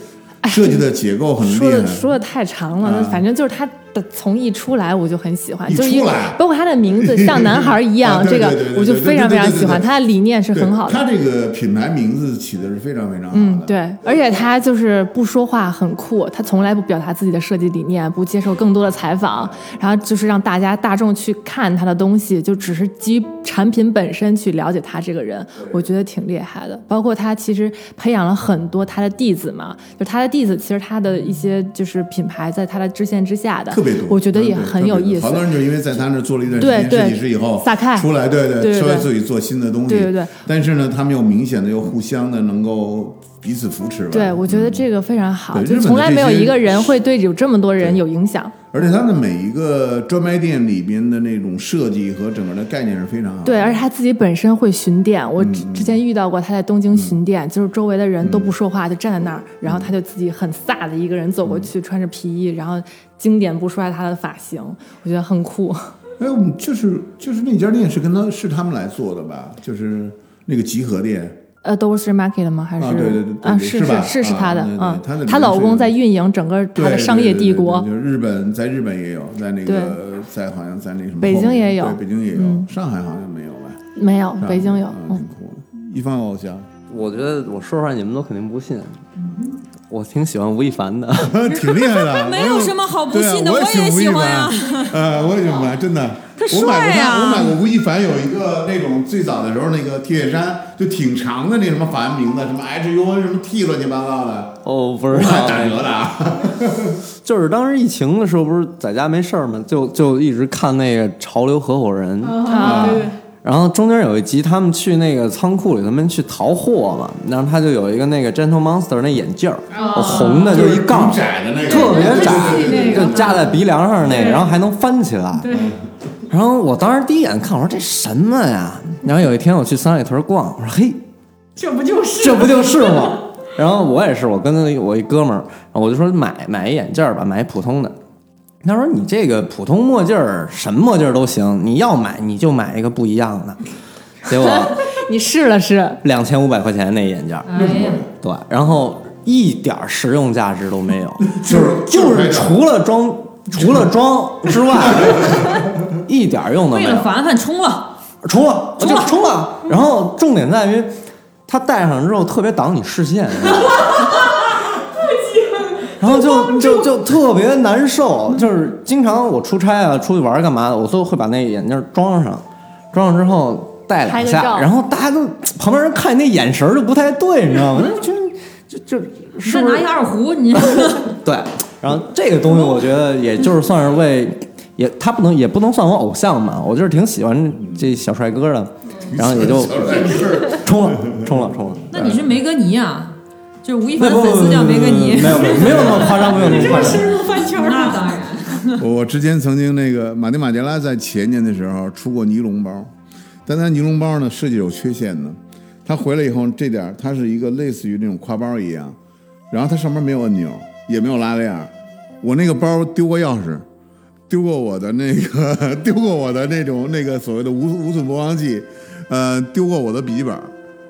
设计的结构很厉说的害？说的太长了，啊反正就是他的从一出来我就很喜欢，就是因为包括他的名字像男孩一样，这个我就非常非常喜欢，他的理念是很好的。他这个品牌名字起的是非常非常好的。嗯，对，而且他就是不说话，很酷，他从来不表达自己的设计理念，不接受更多的采访，然后就是让大家大众去看他的东西，就只是基于产品本身去了解他这个人，我觉得挺厉害的。包括他其实培养了很多他的弟子嘛，就他的弟子，其实他的一些就是品牌在他的支线之下的，特别多，我觉得也很有意思。好多人就因为在他那儿做了一段时间设计师以后，撒开出来，对对出来自己做新的东西，对对对。但是呢，他们又明显的又互相的能够彼此扶持吧。对，我觉得这个非常好，就从来没有一个人会对有这么多人有影响。而且他的每一个专卖店里边的那种设计和整个的概念是非常好的。对，而且他自己本身会巡店，我之前遇到过他在东京巡店，就是周围的人都不说话，就站在那儿，然后他就自己很飒的一个人走过去，穿着皮衣，然后经典不衰他的发型，我觉得很酷。哎，我们就是就是那家店是跟他是他们来做的吧？就是那个集合店。呃 e Street Market 吗？还是啊对对对是是是是啊他的，对对嗯他老公在运营整个他的商业帝国就日本，在日本也有，在那个在好像在那什么北京也有北京也有，嗯上海好像没有吧？没有北京有，挺酷的。一方偶像，我觉得我说出来你们都肯定不信，我挺喜欢吴亦凡的。挺厉害的，没有什么好不信的，我也喜喜欢呀。呃，我也喜欢，真的。他我买过帅啊他，我买过吴亦凡有一个那种最早的时候那个 T 恤衫，就挺长的那什么法文名字，什么 H U N 什么 T 乱七八糟的，哦，不我知道还，打折的啊。就是当时疫情的时候，不是在家没事儿嘛，就就一直看那个《潮流合伙人》啊然后中间有一集，他们去那个仓库里，他们去淘货嘛，然后他就有一个那个 Gentle Monster 那眼镜儿，红的就一杠挺，窄的那个，特别窄就架在鼻梁上那个，然后还能翻起来。然后我当时第一眼看，我说这什么呀？然后有一天我去三里屯逛，我说嘿，这不就是这不就是吗？然后我也是，我跟我一哥们儿，我就说买买一眼镜儿吧，买一普通的。他说你这个普通墨镜儿，什么墨镜儿都行，你要买你就买一个不一样的。结果 你试了试，两千五百块钱那眼镜儿，哎呀，对，然后一点实用价值都没有，就是就是除了装 除了装之外，一点用都没有为了。凡凡冲了，冲了，我就冲了。然后重点在于，它戴上之后特别挡你视线，你知道吗然后就就就特别难受，就是经常我出差啊、出去玩干嘛的，我都会把那眼镜装上，装上之后戴两下，然后大家都旁边人看你那眼神儿就不太对，你知道吗？就就就你再拿一？二胡，你 对，然后这个东西我觉得也就是算是为，也他不能也不能算我偶像嘛，我就是挺喜欢这小帅哥的，然后也就冲了冲了冲了。那你是梅格尼啊？就吴亦那不凡粉丝叫梅格尼，没有没有没有那么夸张，没有那么夸张。深入饭圈那当然。我之前曾经那个马丁马杰拉在前年的时候出过尼龙包，但它尼龙包呢设计有缺陷的。他回来以后，这点它是一个类似于那种挎包一样，然后它上面没有按钮，也没有拉链。我那个包丢过钥匙，丢过我的那个丢过我的那种那个所谓的无无损播放器，呃，丢过我的笔记本，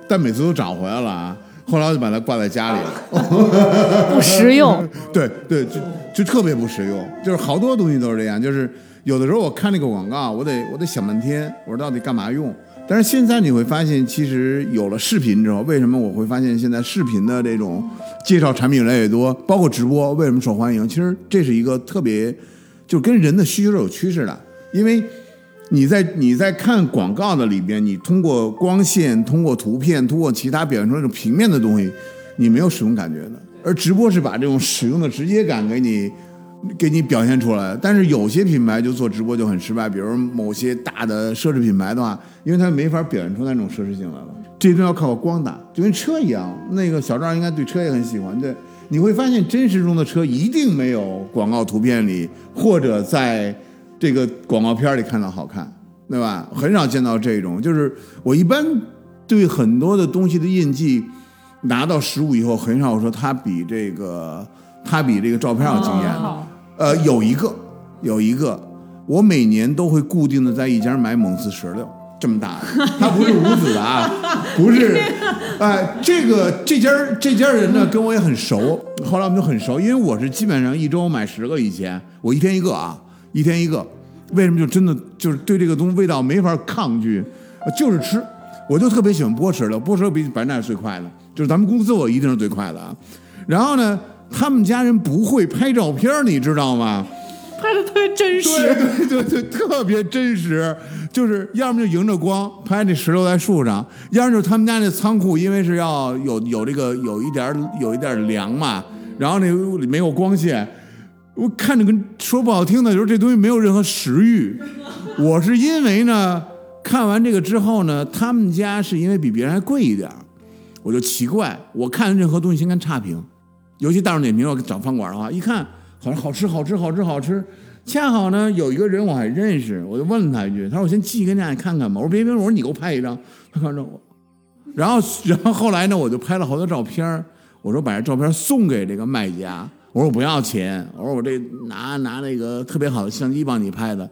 但每次都找回来了啊。后来我就把它挂在家里了。不实用。对对，就就特别不实用，就是好多东西都是这样，就是有的时候我看那个广告，我得我得想半天，我说到底干嘛用？但是现在你会发现，其实有了视频之后，为什么我会发现现在视频的这种介绍产品越来越多，包括直播为什么受欢迎？其实这是一个特别，就是跟人的需求是有趋势的，因为。你在你在看广告的里边，你通过光线、通过图片、通过其他表现出那种平面的东西，你没有使用感觉的。而直播是把这种使用的直接感给你给你表现出来。但是有些品牌就做直播就很失败，比如某些大的奢侈品牌的话，因为它没法表现出那种奢侈性来了。这都要靠光打，就跟车一样。那个小赵应该对车也很喜欢，对，你会发现真实中的车一定没有广告图片里或者在。这个广告片里看到好看，对吧？很少见到这种，就是我一般对很多的东西的印记拿到实物以后，很少说它比这个它比这个照片要惊艳。呃，有一个有一个，我每年都会固定的在一家买蒙自石榴，这么大的，它不是无籽的啊，不是。哎，这个这家这家人呢跟我也很熟，后来我们就很熟，因为我是基本上一周买十个，以前我一天一个啊。一天一个，为什么就真的就是对这个东西味道没法抗拒，就是吃，我就特别喜欢波石榴，波石榴比白菜是最快的，就是咱们公司我一定是最快的啊。然后呢，他们家人不会拍照片，你知道吗？拍的特别真实，对对对，特别真实，就是要么就迎着光拍那石榴在树上，要么就是他们家那仓库，因为是要有有这个有一点有一点凉嘛，然后那里没有光线。我看着跟说不好听的，就是这东西没有任何食欲。我是因为呢，看完这个之后呢，他们家是因为比别人还贵一点我就奇怪。我看任何东西先看差评，尤其大众点评要找饭馆的话，一看好像好吃，好吃，好吃，好吃。恰好呢，有一个人我还认识，我就问了他一句，他说：“我先寄给你看看吧。”我说：“别别，我说你给我拍一张。”他看着我，然后然后后来呢，我就拍了好多照片我说把这照片送给这个卖家。我说我不要钱，我说我这拿拿那个特别好的相机帮你拍的，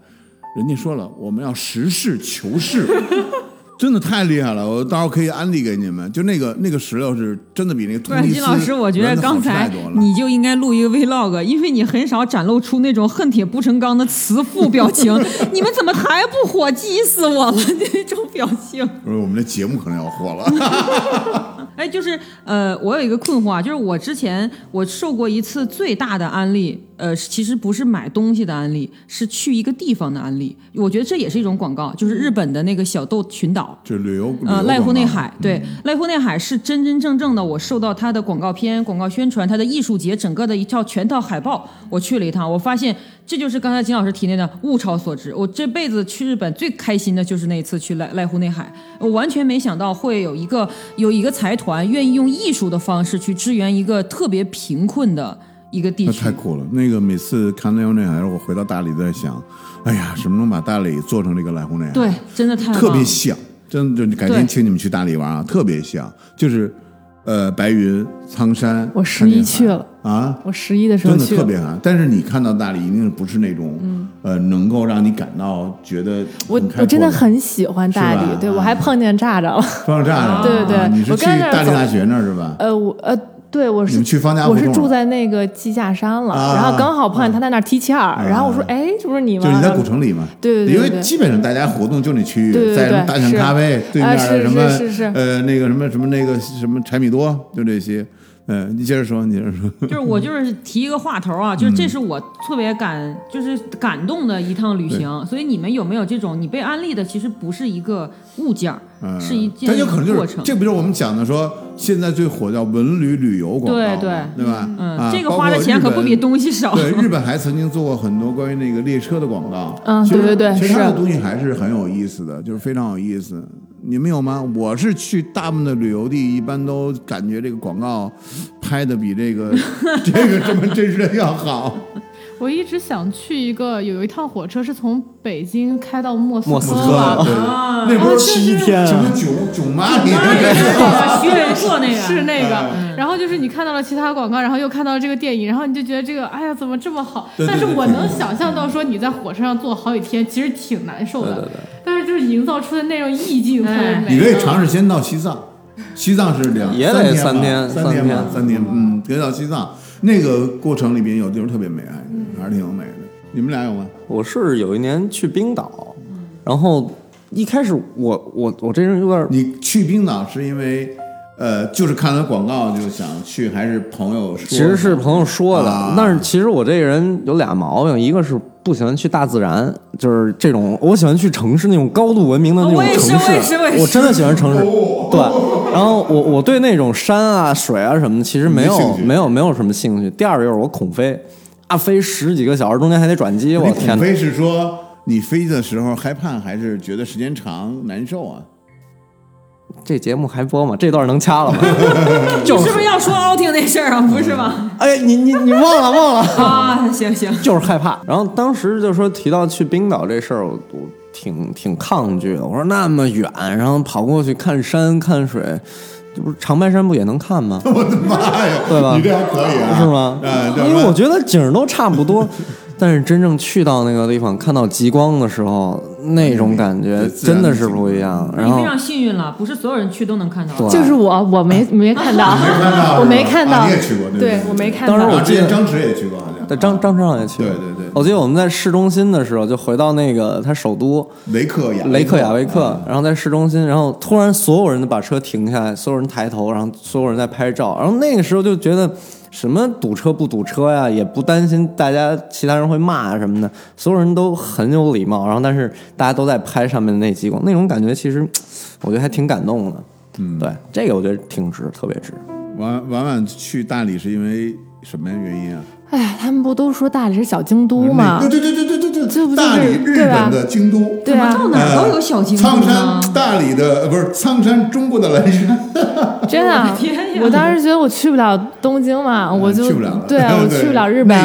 人家说了我们要实事求是，真的太厉害了，我到时候可以安利给你们。就那个那个石榴是真的比那个突尼斯金老师，我觉得刚才你就应该录一个 vlog，因为你很少展露出那种恨铁不成钢的慈父表情。你们怎么还不火？急死我了 那种表情。不是我们的节目可能要火了。哎，就是呃，我有一个困惑啊，就是我之前我受过一次最大的安利，呃，其实不是买东西的案例，是去一个地方的案例。我觉得这也是一种广告，就是日本的那个小豆群岛，就旅游呃濑户内海，对，濑户内海是真真正正的，我受到它的广告片、广告宣传、它的艺术节整个的一套全套海报，我去了一趟，我发现。这就是刚才金老师提那的物超所值。我这辈子去日本最开心的就是那一次去濑濑户内海，我完全没想到会有一个有一个财团愿意用艺术的方式去支援一个特别贫困的一个地区。那太酷了！那个每次看濑户内海，我回到大理都在想，哎呀，什么能把大理做成这个濑户内海？对，真的太特别像，真的就。改天请你们去大理玩啊，特别像，就是。呃，白云苍山，我十一去了啊！我十一的时候真的特别好。但是你看到大理，一定不是那种，呃，能够让你感到觉得我我真的很喜欢大理，对我还碰见炸着了，碰见炸着了，对对对，你是去大理大学那儿是吧？呃，我呃。对，我是去方家我是住在那个鸡架山了，然后刚好碰见他在那儿踢毽儿，然后我说，哎，这不是你吗？就是你在古城里嘛？对对对，因为基本上大家活动就那区域，在大象咖啡对面的什么呃那个什么什么那个什么柴米多，就这些。嗯，你接着说，你接着说。就是我就是 提一个话头啊，就是这是我特别感就是感动的一趟旅行。所以你们有没有这种你被安利的其实不是一个物件儿，是一件过程。这不就是我们讲的说现在最火叫文旅旅游广告，对对对吧？嗯，这个花的钱可不比东西少。对，日本 还曾经做过很多关于那个列车的广告。嗯，对对对，其实他的东西还是很有意思的，就是非常有意思。你们有吗？我是去大部分的旅游地，一般都感觉这个广告拍的比这个 这个什么真实的要好。我一直想去一个，有一趟火车是从北京开到莫斯莫斯科那不是七天啊什么九九妈你徐仁硕那个是那个。然后就是你看到了其他广告，然后又看到了这个电影，然后你就觉得这个，哎呀，怎么这么好？对对对但是我能想象到说你在火车上坐好几天，其实挺难受的。对对对但是就是营造出的那种意境特别哎美。你可以尝试先到西藏，西藏是两也得三三天三三天吧三天，嗯，可以到西藏那个过程里边有地方特别美，哎，还是挺有美的。你们俩有吗？我是有一年去冰岛，然后一开始我我我这人有点你去冰岛是因为，呃，就是看了广告就想去，还是朋友说？其实是朋友说的，啊但是其实我这个人有俩毛病，一个是不喜欢去大自然，就是这种我喜欢去城市那种高度文明的那种我也是城市，我也是我真的喜欢城市。对，然后我我对那种山啊、水啊什么的，其实没有没没有没有什么兴趣。第二个就是我恐飞，啊，飞十几个小时，中间还得转机，我天哪！恐飞是说你飞的时候害怕，还是觉得时间长难受啊？这节目还播吗？这段能掐了吗？你是不是要说奥汀那事儿啊？不是吗？哎，你你你忘了忘了。啊，行行，就是害怕。然后当时就说提到去冰岛这事儿，我我挺挺抗拒的。我说那么远，然后跑过去看山看水，这不是长白山不也能看吗？我的妈呀！对吧你这还可以啊？是吗？因为我觉得景儿都差不多，但是真正去到那个地方看到极光的时候，那种感觉真的是不一样。然后你非常幸运了，不是所有人去都能看到。就是我，我没 没看到，没看到，我没看到，啊你也去过，对对对我没看到当时我记得之前张弛也去过，好像对张张成也去过，对对对我记得我们在市中心的时候，就回到那个他首都，雷克雅雷克雅维克啊，然后在市中心，然后突然所有人都把车停下来，所有人抬头，然后所有人在拍照，然后那个时候就觉得什么堵车不堵车呀，也不担心大家其他人会骂啊什么的，所有人都很有礼貌，然后但是大家都在拍上面的那极光，那种感觉其实我觉得还挺感动的。嗯，对，这个我觉得挺值，特别值。婉婉婉去大理是因为什么原因啊？哎呀，他们不都说大理是小京都吗？对对对对对对对，这不就是大理日对吧本的京都。对啊，到哪儿都有小京都苍山，大理的呃不是苍山，中国的蓝山。真的我当时觉得我去不了东京嘛，我就去不了了对啊，我去不了日本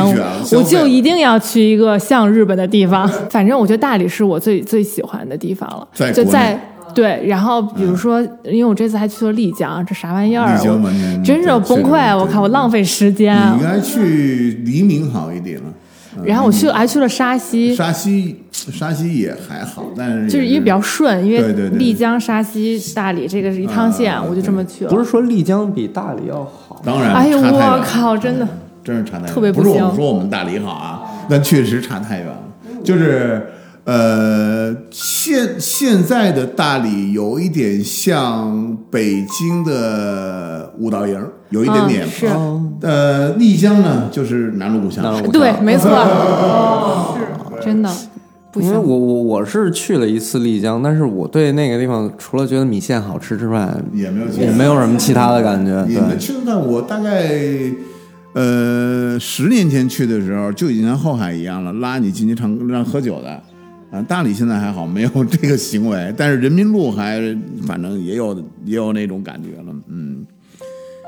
我就一定要去一个像日本的地方。反正我觉得大理是我最最喜欢的地方了，就在。对，然后比如说，因为我这次还去了丽江，这啥玩意儿？丽江我完全真是对崩溃！是我靠，我浪费时间。你应该去黎明好一点了。然后我去还去了沙溪，沙溪，沙溪也还好，但是就是因为比较顺，因为对对对丽江、沙溪、大理这个是一趟线，啊我就这么去了。不是说丽江比大理要好？当然，哎呦，我靠，真的。真是差太远了，特别不不是我们说我们大理好啊，但确实差太远了。就是呃，现现在的大理有一点像北京的舞蹈营，有一点点。嗯是呃，丽江呢，就是南锣鼓巷。南锣鼓巷对，没错，哦是真的不行。因为我我我是去了一次丽江，但是我对那个地方除了觉得米线好吃之外，也没有其他也没有什么其他的感觉。你们对，去看，我大概呃十年前去的时候，就已经像后海一样了，拉你进去唱让喝酒的。啊，大理现在还好，没有这个行为，但是人民路还反正也有也有那种感觉了，嗯。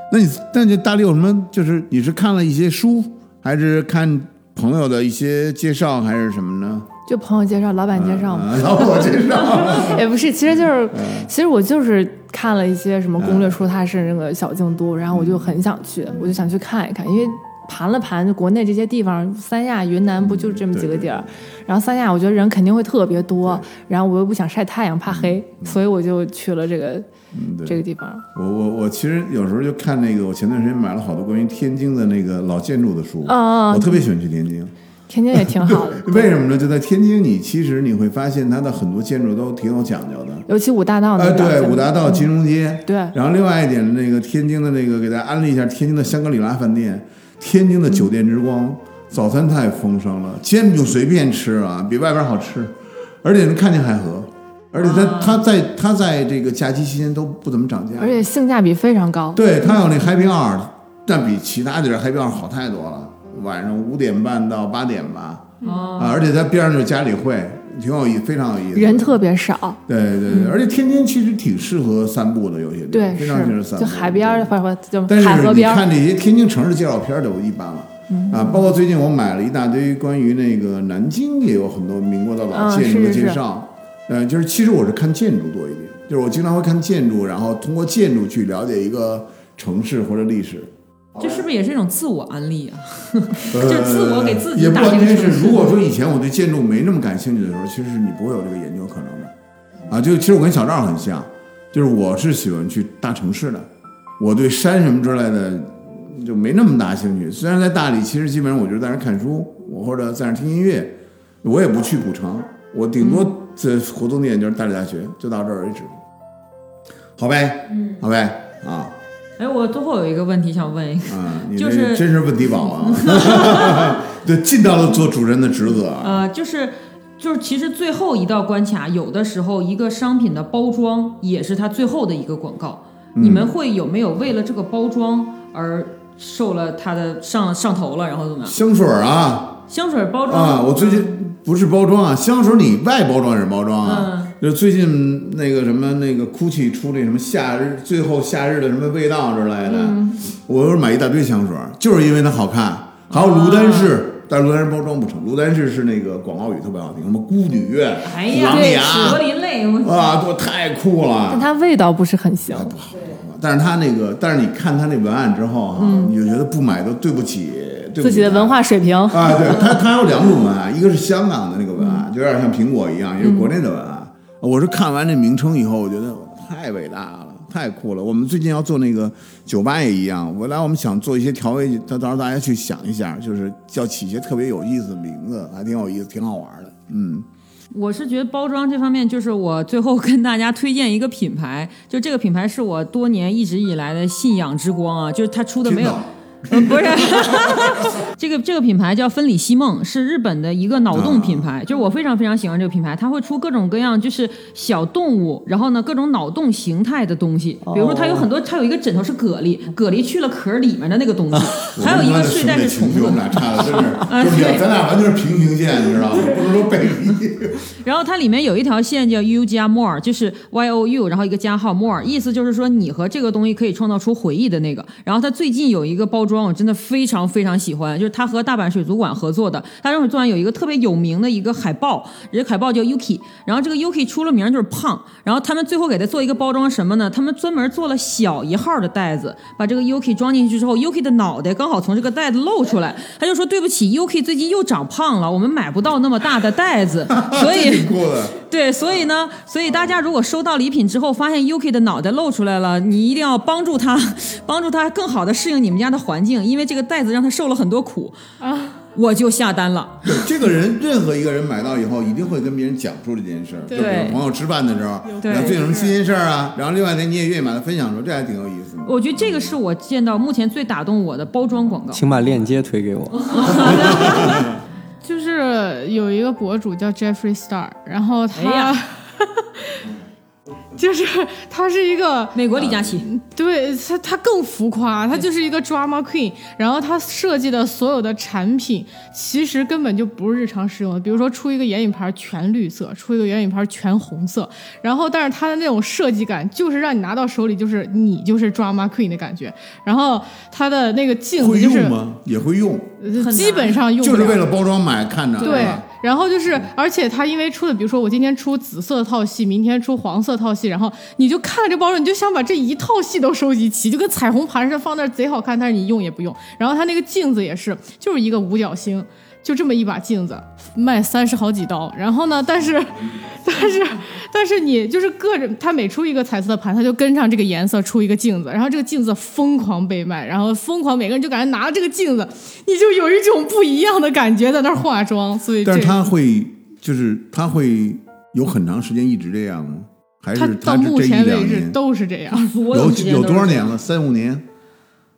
那你那你大理有什么？就是你是看了一些书，还是看朋友的一些介绍，还是什么呢？就朋友介绍、老板介绍嘛，老板介绍，也不是，其实就是，嗯其实我就是看了一些什么攻略，书它是那个小京都，然后我就很想去，我就想去看一看，因为盘了盘，就国内这些地方，三亚、云南不就这么几个地儿，然后三亚我觉得人肯定会特别多，然后我又不想晒太阳，怕黑，所以我就去了这个嗯，这个地方。我我我其实有时候就看那个，我前段时间买了好多关于天津的那个老建筑的书，啊我特别喜欢去天津。天津也挺好的，为什么呢？就在天津，你其实你会发现它的很多建筑都挺有讲究的。尤其五大道那呃，对，五大道、金融街，对。然后另外一点，那个天津的那个，给大家安利一下天津的香格里拉饭店，天津的酒店之光，早餐太丰盛了，煎饼随便吃啊，比外边好吃，而且能看见海河，而且它、它在它在这个假期期间都不怎么涨价，而且性价比非常高。对，它有那 Happy Hour，但比其他地儿 Happy Hour 好太多了，晚上五点半到八点吧，哦啊，而且它边上就是家里会，挺有意思，非常有意思。人特别少，对对对，而且天津其实挺适合散步的，有些地方对，非常适合散步。就海边儿，对或者或就但是你海河边儿，看这些天津城市介绍片儿都一般了，啊，包括最近我买了一大堆关于那个南京也有很多民国的老嗯建筑的介绍。呃，就是其实我是看建筑多一点，就是我经常会看建筑，然后通过建筑去了解一个城市或者历史。这是不是也是一种自我安利啊？呃就是自我给自己也不打这完全是。个城市如果说以前我对建筑没那么感兴趣的时候，其实是你不会有这个研究可能的。啊，就其实我跟小赵很像，就是我是喜欢去大城市的，我对山什么之类的就没那么大兴趣。虽然在大理，其实基本上我就是在那儿看书，我或者在那儿听音乐，我也不去古城，我顶多这活动地点就是大理大学，就到这儿为止。好呗，好呗，啊哎，我最后有一个问题想问一下，就是真是问题宝啊！对，尽到了做主人的职责。呃，就是就是，其实最后一道关卡，有的时候一个商品的包装也是它最后的一个广告。你们会有没有为了这个包装而受了它的上上头了，然后怎么样？香水儿啊香水包装啊！我最近不是包装啊，香水儿你外包装也是包装啊。嗯就最近那个什么那个 GUCCI 出那什么夏日最后夏日的什么味道之类的，嗯我是买一大堆香水儿，就是因为它好看。还有卢丹氏，但是卢丹氏包装不成，卢丹氏是那个广告语特别好听，什么孤女院、哎呀，狼牙柏林类，啊，都太酷了。但它味道不是很香，不好。但是它那个，但是你看它那文案之后哈、你就觉得不买都对不起对不起自己的文化水平，啊，对它它有两种文案，一个是香港的那个文案，就有点像苹果一样，一个是国内的文案。我是看完这名称以后，我觉得太伟大了，太酷了。我们最近要做那个酒吧也一样，未来我们想做一些调味，到到时候大家去想一下，就是叫起一些特别有意思的名字，还挺有意思，挺好玩的。嗯，我是觉得包装这方面，就是我最后跟大家推荐一个品牌，就这个品牌是我多年一直以来的信仰之光啊，就是它出的没有。呃，不是，这个这个品牌叫芬里希梦，是日本的一个脑洞品牌。就是我非常非常喜欢这个品牌，它会出各种各样就是小动物，然后呢各种脑洞形态的东西。比如说它有很多，它有一个枕头是蛤蜊，蛤蜊去了壳里面的那个东西，还有一个睡袋是虫子我。们俩差的真是，啊就是对咱俩完全是平行线，你知道吗？不能说背离。然后它里面有一条线叫 U 加 more，就是 Y O U，然后一个加号 more，意思就是说你和这个东西可以创造出回忆的那个。然后它最近有一个包装，我真的非常非常喜欢，就是他和大阪水族馆合作的。它这种做完有一个特别有名的一个海报，这个海报叫 Yuki，然后这个 Yuki 出了名就是胖，然后他们最后给他做一个包装什么呢？他们专门做了小一号的袋子，把这个 Yuki 装进去之后，Yuki 的脑袋刚好从这个袋子露出来，他就说对不起，Yuki 最近又长胖了，我们买不到那么大的袋子，所以。对，所以呢，所以大家如果收到礼品之后，发现 Yuki 的脑袋露出来了，你一定要帮助他，帮助他更好的适应你们家的环境，因为这个袋子让他受了很多苦啊。我就下单了，对，这个人任何一个人买到以后，一定会跟别人讲述这件事儿。就比如朋友吃饭的时候，对然后最有什么新鲜事儿啊，然后另外呢，你也愿意把它分享出来，这还挺有意思的。我觉得这个是我见到目前最打动我的包装广告。请把链接推给我。就是有一个博主叫 Jeffrey Star，然后他、就是他是一个美国李佳琦，对他，他更浮夸，他就是一个 drama queen。然后他设计的所有的产品，其实根本就不是日常使用的。比如说出一个眼影盘全绿色，出一个眼影盘全红色。然后，但是他的那种设计感，就是让你拿到手里就是你就是 drama queen 的感觉。然后他的那个镜会子就是用吗？也会用，呃基本上用不了就是为了包装买看着。对然后就是，而且它因为出的，比如说我今天出紫色套系，明天出黄色套系，然后你就看了这包装，你就想把这一套系都收集齐，就跟彩虹盘似的放那儿贼好看，但是你用也不用。然后它那个镜子也是，就是一个五角星，就这么一把镜子，卖三十好几刀。然后呢，但是，但是，但是你就是个人，它每出一个彩色的盘，它就跟上这个颜色出一个镜子，然后这个镜子疯狂被卖，然后疯狂每个人就感觉拿了这个镜子，你就有一种不一样的感觉在那儿化妆，所以这但是他会，就是他会有很长时间一直这样吗？还它是到目前为止两年？都是这样，所有有多少年了？三五年，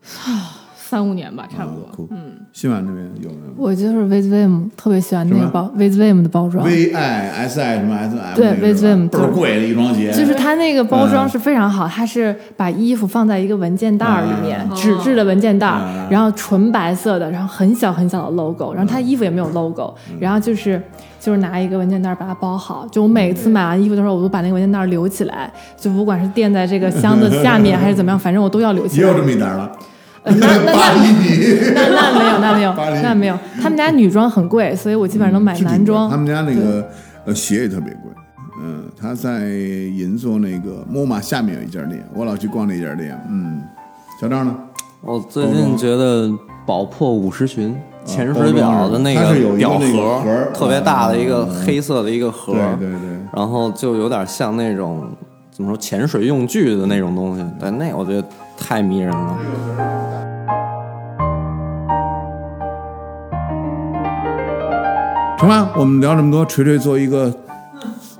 三五年吧，差不多。啊嗯，新晚这边有没有我就是 Vizvim 特别喜欢那个包 Vizvim 的包装，？V I S I 什么 S M？对 Vizvim，倍儿贵的一双鞋，就是它那个包装嗯是非常好，它是把衣服放在一个文件袋儿里面，嗯纸质的文件袋然后纯白色的，然后很小很小的 logo，然后它衣服也没有 logo，然后就是就是拿一个文件袋儿把它包好。就我每次买完衣服的时候，我都把那个文件袋儿留起来，就不管是垫在这个箱子下面还是怎么样，反正我都要留起来也有。这么一单了。呃那那那那没有，那没有，那没有。他们家女装很贵，所以我基本上都买男装。他们家那个呃鞋也特别贵。嗯，他在银座那个 MoMA 下面有一家店，我老去逛那家店。嗯，小张呢？我最近觉得宝珀五十寻潜水表的那个表盒特别大的一个嗯黑色的一个盒，对对对，然后就有点像那种怎么说潜水用具的那种东西，对，那我觉得太迷人了。成吧，我们聊这么多，锤锤做一个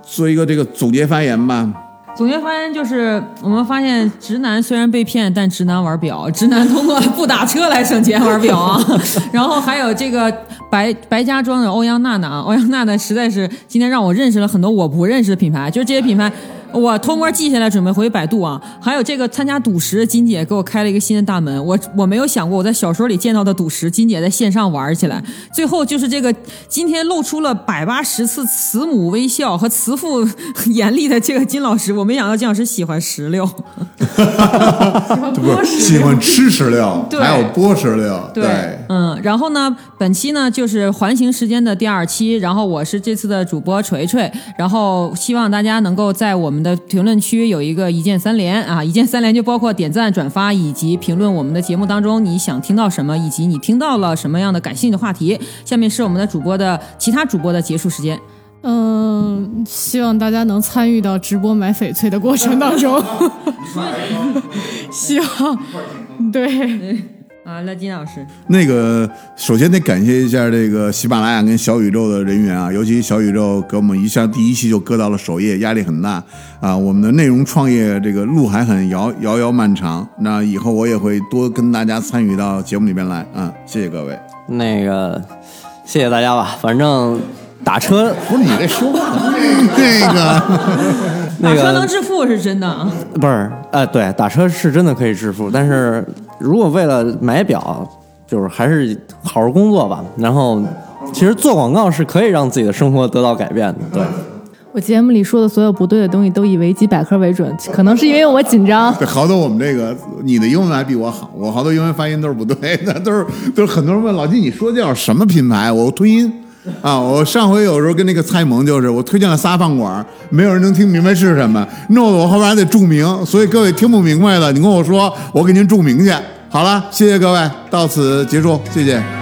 做一个这个总结发言吧。总结发现就是，我们发现直男虽然被骗，但直男玩表，直男通过不打车来省钱玩表啊。然后还有这个白白家庄的欧阳娜娜啊，欧阳娜娜实在是今天让我认识了很多我不认识的品牌，就是这些品牌。我偷摸记下来，准备回百度啊。还有这个参加赌石，金姐给我开了一个新的大门。我我没有想过我在小说里见到的赌石，金姐在线上玩起来。最后就是这个今天露出了百八十次慈母微笑和慈父 严厉的这个金老师，我没想到金老师喜欢石榴。这不是喜欢吃石榴，对还有剥石榴，对，嗯，然后呢，本期呢就是环形时间的第二期，然后我是这次的主播锤锤，然后希望大家能够在我们的评论区有一个一键三连啊，一键三连就包括点赞、转发以及评论我们的节目当中你想听到什么，以及你听到了什么样的感兴趣的话题。下面是我们的主播的其他主播的结束时间。嗯，希望大家能参与到直播买翡翠的过程当中。希望，对，啊，乐金老师，那个首先得感谢一下这个喜马拉雅跟小宇宙的人员啊，尤其小宇宙给我们一下第一期就搁到了首页，压力很大啊。我们的内容创业这个路还很遥遥遥漫长，那以后我也会多跟大家参与到节目里边来啊，谢谢各位。那个，谢谢大家吧，反正打车不是你这说话那个，那 打车能致富是真的啊。不是，呃，对，打车是真的可以致富，但是如果为了买表，就是还是好好工作吧。然后，其实做广告是可以让自己的生活得到改变的，对。我节目里说的所有不对的东西都以维基百科为准，可能是因为我紧张。对，好多我们这个你的英文还比我好，我好多英文发音都是不对的，都是都是很多人问老金你说的叫什么品牌，我推音。啊！我上回有时候跟那个蔡萌就是，我推荐了仨饭馆，没有人能听明白是什么，弄得我后边还得注明，所以各位听不明白的，你跟我说，我给您注明去。好了，谢谢各位，到此结束，谢谢。